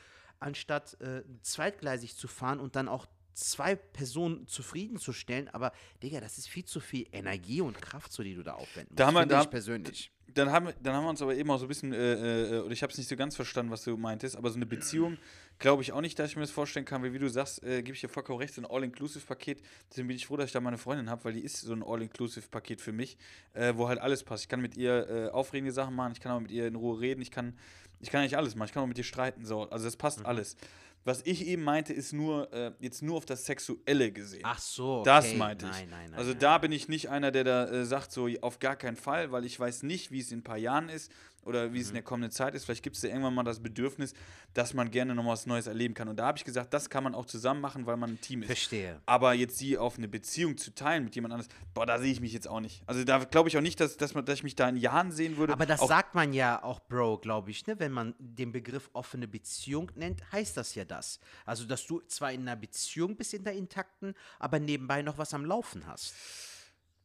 anstatt äh, zweitgleisig zu fahren und dann auch zwei Personen zufriedenzustellen. Aber, Digga, das ist viel zu viel Energie und Kraft, so die du da aufwenden Da haben wir- da- ich persönlich. Dann haben, wir- dann haben wir uns aber eben auch so ein bisschen, äh, äh, oder ich habe es nicht so ganz verstanden, was du meintest, aber so eine Beziehung glaube ich auch nicht, dass ich mir das vorstellen kann, weil wie du sagst, äh, gebe ich dir vollkommen recht, so ein All-Inclusive-Paket, deswegen bin ich froh, dass ich da meine Freundin habe, weil die ist so ein All-Inclusive-Paket für mich, äh, wo halt alles passt. Ich kann mit ihr äh, aufregende Sachen machen, ich kann auch mit ihr in Ruhe reden, ich kann, ich kann eigentlich alles machen, ich kann auch mit ihr streiten, so, also das passt alles. Was ich eben meinte, ist nur, äh, jetzt nur auf das Sexuelle gesehen. Ach so, okay. Das meinte ich. Nein, nein, nein. also da bin ich nicht einer, der da äh, sagt, so auf gar keinen Fall, weil ich weiß nicht, wie es in ein paar Jahren ist oder wie es Mhm. in der kommenden Zeit ist. Vielleicht gibt es ja irgendwann mal das Bedürfnis, dass man gerne noch was Neues erleben kann. Und da habe ich gesagt, das kann man auch zusammen machen, weil man ein Team ist. Verstehe. Aber jetzt sie auf eine Beziehung zu teilen mit jemand anderes, boah, da sehe ich mich jetzt auch nicht. Also da glaube ich auch nicht, dass, dass, man, dass ich mich da in Jahren sehen würde. Aber das auch, sagt man ja auch, Bro, glaube ich, ne? Wenn man den Begriff offene Beziehung nennt, heißt das ja das. Also, dass du zwar in einer Beziehung bist, in der intakten, aber nebenbei noch was am Laufen hast.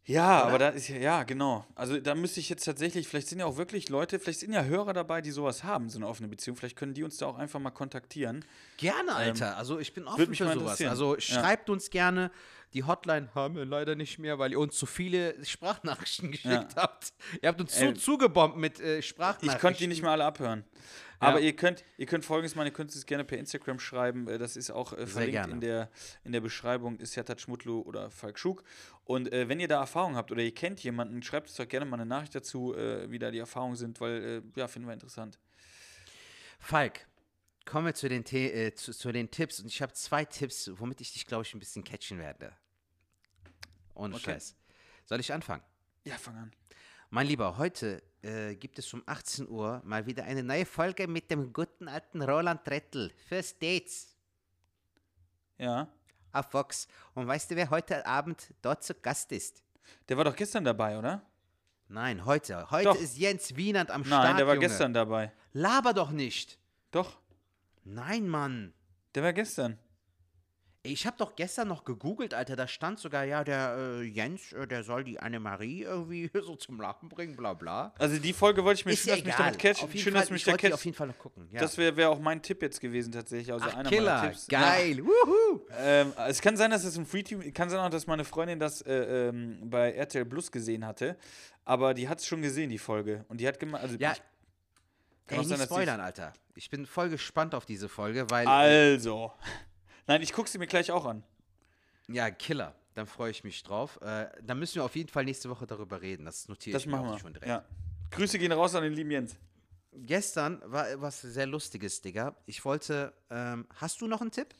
Ja, aber da ist ja, ja, genau. Also da müsste ich jetzt tatsächlich, vielleicht sind ja auch wirklich Leute, vielleicht sind ja Hörer dabei, die sowas haben, so eine offene Beziehung. Vielleicht können die uns da auch einfach mal kontaktieren. Gerne, Alter. also, ich bin offen Ähm, mich für mal sowas. Also, Ja. schreibt uns gerne. Die Hotline haben wir leider nicht mehr, weil ihr uns zu viele Sprachnachrichten geschickt habt. Ihr habt uns Ey. zu zugebombt mit äh, Sprachnachrichten. Ich konnte die nicht mehr alle abhören. Aber ihr könnt, ihr könnt folgendes machen, ihr könnt es gerne per Instagram schreiben. äh, Das ist auch äh, verlinkt in der, in der Beschreibung, ist Sertat Schmutlu oder Falk Schug. Und äh, wenn ihr da Erfahrung habt oder ihr kennt jemanden, schreibt uns doch gerne mal eine Nachricht dazu, äh, wie da die Erfahrungen sind, weil, äh, ja, finden wir interessant. Falk, kommen wir zu den, The äh, zu, zu den Tipps. Und ich habe zwei Tipps, womit ich dich, glaube ich, ein bisschen catchen werde. Ohne Okay. Scheiß. Soll ich anfangen? Ja, fang an. Mein Lieber, heute äh, gibt es um 18 Uhr mal wieder eine neue Folge mit dem guten alten Roland Rettel für States. Ja. Ah, Fox. Und weißt du, wer heute Abend dort zu Gast ist? Der war doch gestern dabei, oder? Nein, heute. Heute Doch. ist Jens Wienand am Start. Nein, der war Junge. gestern dabei. Laber doch nicht. Doch, Nein, Mann. der war gestern. Ich habe doch gestern noch gegoogelt, Alter. Da stand sogar, ja, der äh, Jens, äh, der soll die Annemarie irgendwie so zum Lachen bringen, bla bla. Also die Folge wollte ich mir Ist schön, ja dass mich egal. damit catcht. Auf jeden Schön, Fall, dass mich die catcht. auf jeden Fall noch gucken. Ja. Das wäre wär auch mein Tipp jetzt gewesen tatsächlich. Also Ach, einer Killer. meiner Tipps. Geil. Ja. Ähm, es kann sein, dass es ein Free Team, kann sein auch, dass meine Freundin das äh, ähm, bei RTL Plus gesehen hatte, aber die hat es schon gesehen, die Folge. Und die hat gemeint, also Ja, ich, ey, nicht sein, spoilern, Alter. Ich bin voll gespannt auf diese Folge, weil. also. Nein, ich gucke sie mir gleich auch an. Ja, Killer. Dann freue ich mich drauf. Äh, dann müssen wir auf jeden Fall nächste Woche darüber reden. Das notiere Das ich mir machen auch wir. schon direkt. Ja. Grüße gehen raus an den lieben Jens. Gestern war was sehr Lustiges, Digga. Ich wollte. Ähm, hast du noch einen Tipp?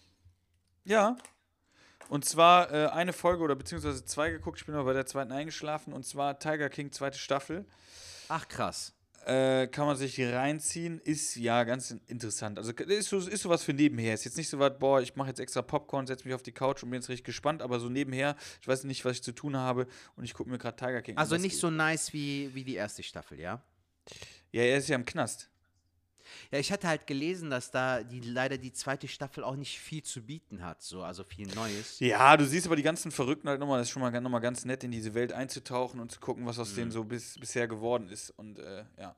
Ja. Und zwar äh, eine Folge oder beziehungsweise zwei geguckt. Ich bin aber bei der zweiten eingeschlafen. Und zwar Tiger King, zweite Staffel. Ach, krass. Äh, kann man sich reinziehen. Ist ja ganz in- interessant. Also ist, so, ist sowas für nebenher. Ist jetzt nicht so was, boah, ich mache jetzt extra Popcorn, setze mich auf die Couch und bin jetzt richtig gespannt. Aber so nebenher, ich weiß nicht, was ich zu tun habe. Und ich gucke mir gerade Tiger King Also an. Das- nicht so nice wie, wie die erste Staffel, ja? Ja, er ist ja im Knast. Ja, ich hatte halt gelesen, dass da die leider die zweite Staffel auch nicht viel zu bieten hat, so, also viel Neues. Ja, du siehst aber die ganzen Verrückten halt nochmal, das ist schon mal, noch mal ganz nett, in diese Welt einzutauchen und zu gucken, was aus Mhm. denen so bis, bisher geworden ist. Und äh, ja.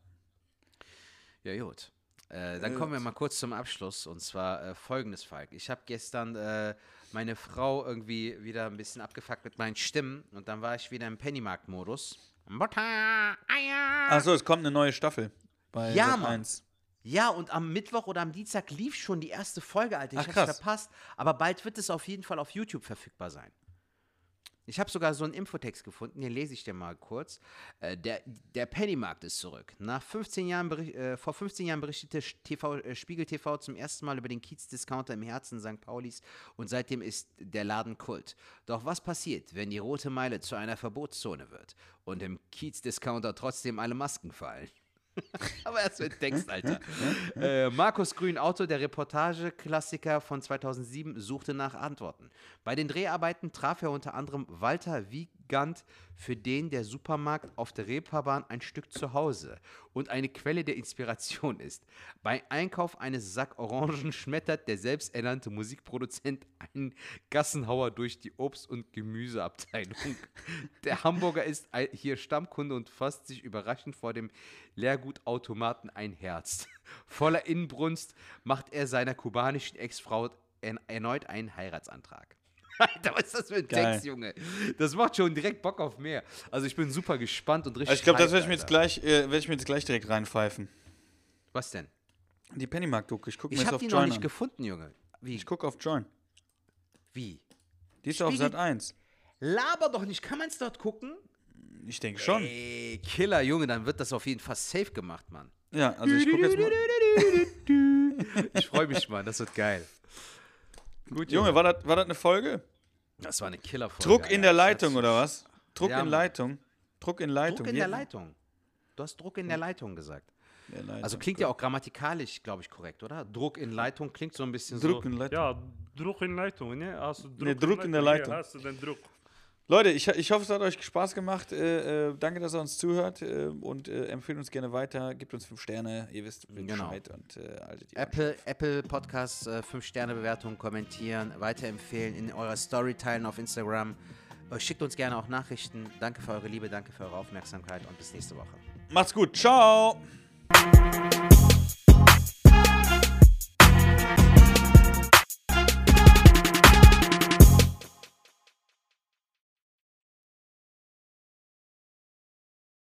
Ja, gut. Äh, dann kommen wir mal kurz zum Abschluss und zwar äh, folgendes, Falk. Ich habe gestern äh, meine Frau irgendwie wieder ein bisschen abgefuckt mit meinen Stimmen und dann war ich wieder im Pennymarkt-Modus. Butter, Eier. Achso, es kommt eine neue Staffel bei Ja. Mann. 1. Ja, und am Mittwoch oder am Dienstag lief schon die erste Folge, Alter. Ich Ach, hab's krass. verpasst. Aber bald wird es auf jeden Fall auf YouTube verfügbar sein. Ich habe sogar so einen Infotext gefunden, den lese ich dir mal kurz. Äh, der, der Pennymarkt ist zurück. Nach 15 Jahren äh, vor 15 Jahren berichtete TV, äh, Spiegel TV zum ersten Mal über den Kiez-Discounter im Herzen St. Paulis und seitdem ist der Laden Kult. Doch was passiert, wenn die rote Meile zu einer Verbotszone wird und im Kiez-Discounter trotzdem alle Masken fallen? Aber erst mit Text, Alter. äh, Markus Grün, Autor der Reportage-Klassiker von 2007, suchte nach Antworten. Bei den Dreharbeiten traf er unter anderem Walter Wiegand, für den der Supermarkt auf der Reeperbahn ein Stück zu Hause und eine Quelle der Inspiration ist. Bei Einkauf eines Sack Orangen schmettert der selbsternannte Musikproduzent einen Gassenhauer durch die Obst- und Gemüseabteilung. Der Hamburger ist ein- hier Stammkunde und fasst sich überraschend vor dem Leergutautomaten ein Herz. Voller Inbrunst macht er seiner kubanischen Ex-Frau erneut einen Heiratsantrag. Alter, was ist das für ein Geil. Text, Junge? Das macht schon direkt Bock auf mehr. Also ich bin super gespannt und richtig Also ich glaube, das werde ich, mir jetzt gleich, äh, werd ich mir jetzt gleich direkt reinpfeifen. Was denn? Die Pennymark-Doku. Ich gucke mir Ich jetzt habe auf die noch Join nicht an. gefunden, Junge. Wie? Ich gucke auf Join. Wie? Die ist auf Spiegel- Sat 1. Laber doch nicht. Kann man es dort gucken? Ich denke schon. Ey, Killer, Junge, dann wird das auf jeden Fall safe gemacht, Mann. Ja, also ich gucke jetzt mal. Ich freue mich, Mann. Das wird geil. Gut, Junge, war das, war das eine Folge? Das war eine Killerfolge. Druck in der Leitung, oder was? Druck Ja, in. Leitung. Druck in Leitung. Druck in der Leitung. Du hast Druck in der Leitung gesagt. Ja, Leitung. Also klingt ja auch grammatikalisch, glaube ich, korrekt, oder? Druck in Leitung klingt so ein bisschen Druck so. in Leitung. Ja, Druck in Leitung, ne? Also Druck, Nee, Druck in der Hier Leitung. also hast du den Druck. Leute, ich, ich hoffe, es hat euch Spaß gemacht. Äh, äh, danke, dass ihr uns zuhört äh, und äh, empfehlt uns gerne weiter. Gebt uns fünf Sterne, ihr wisst Genau. Bescheid. Und, äh, Apple, Apple Podcast, äh, 5-Sterne-Bewertung, kommentieren, weiterempfehlen, in eurer Story teilen auf Instagram. Äh, schickt uns gerne auch Nachrichten. Danke für eure Liebe, danke für eure Aufmerksamkeit und bis nächste Woche. Macht's gut. Ciao.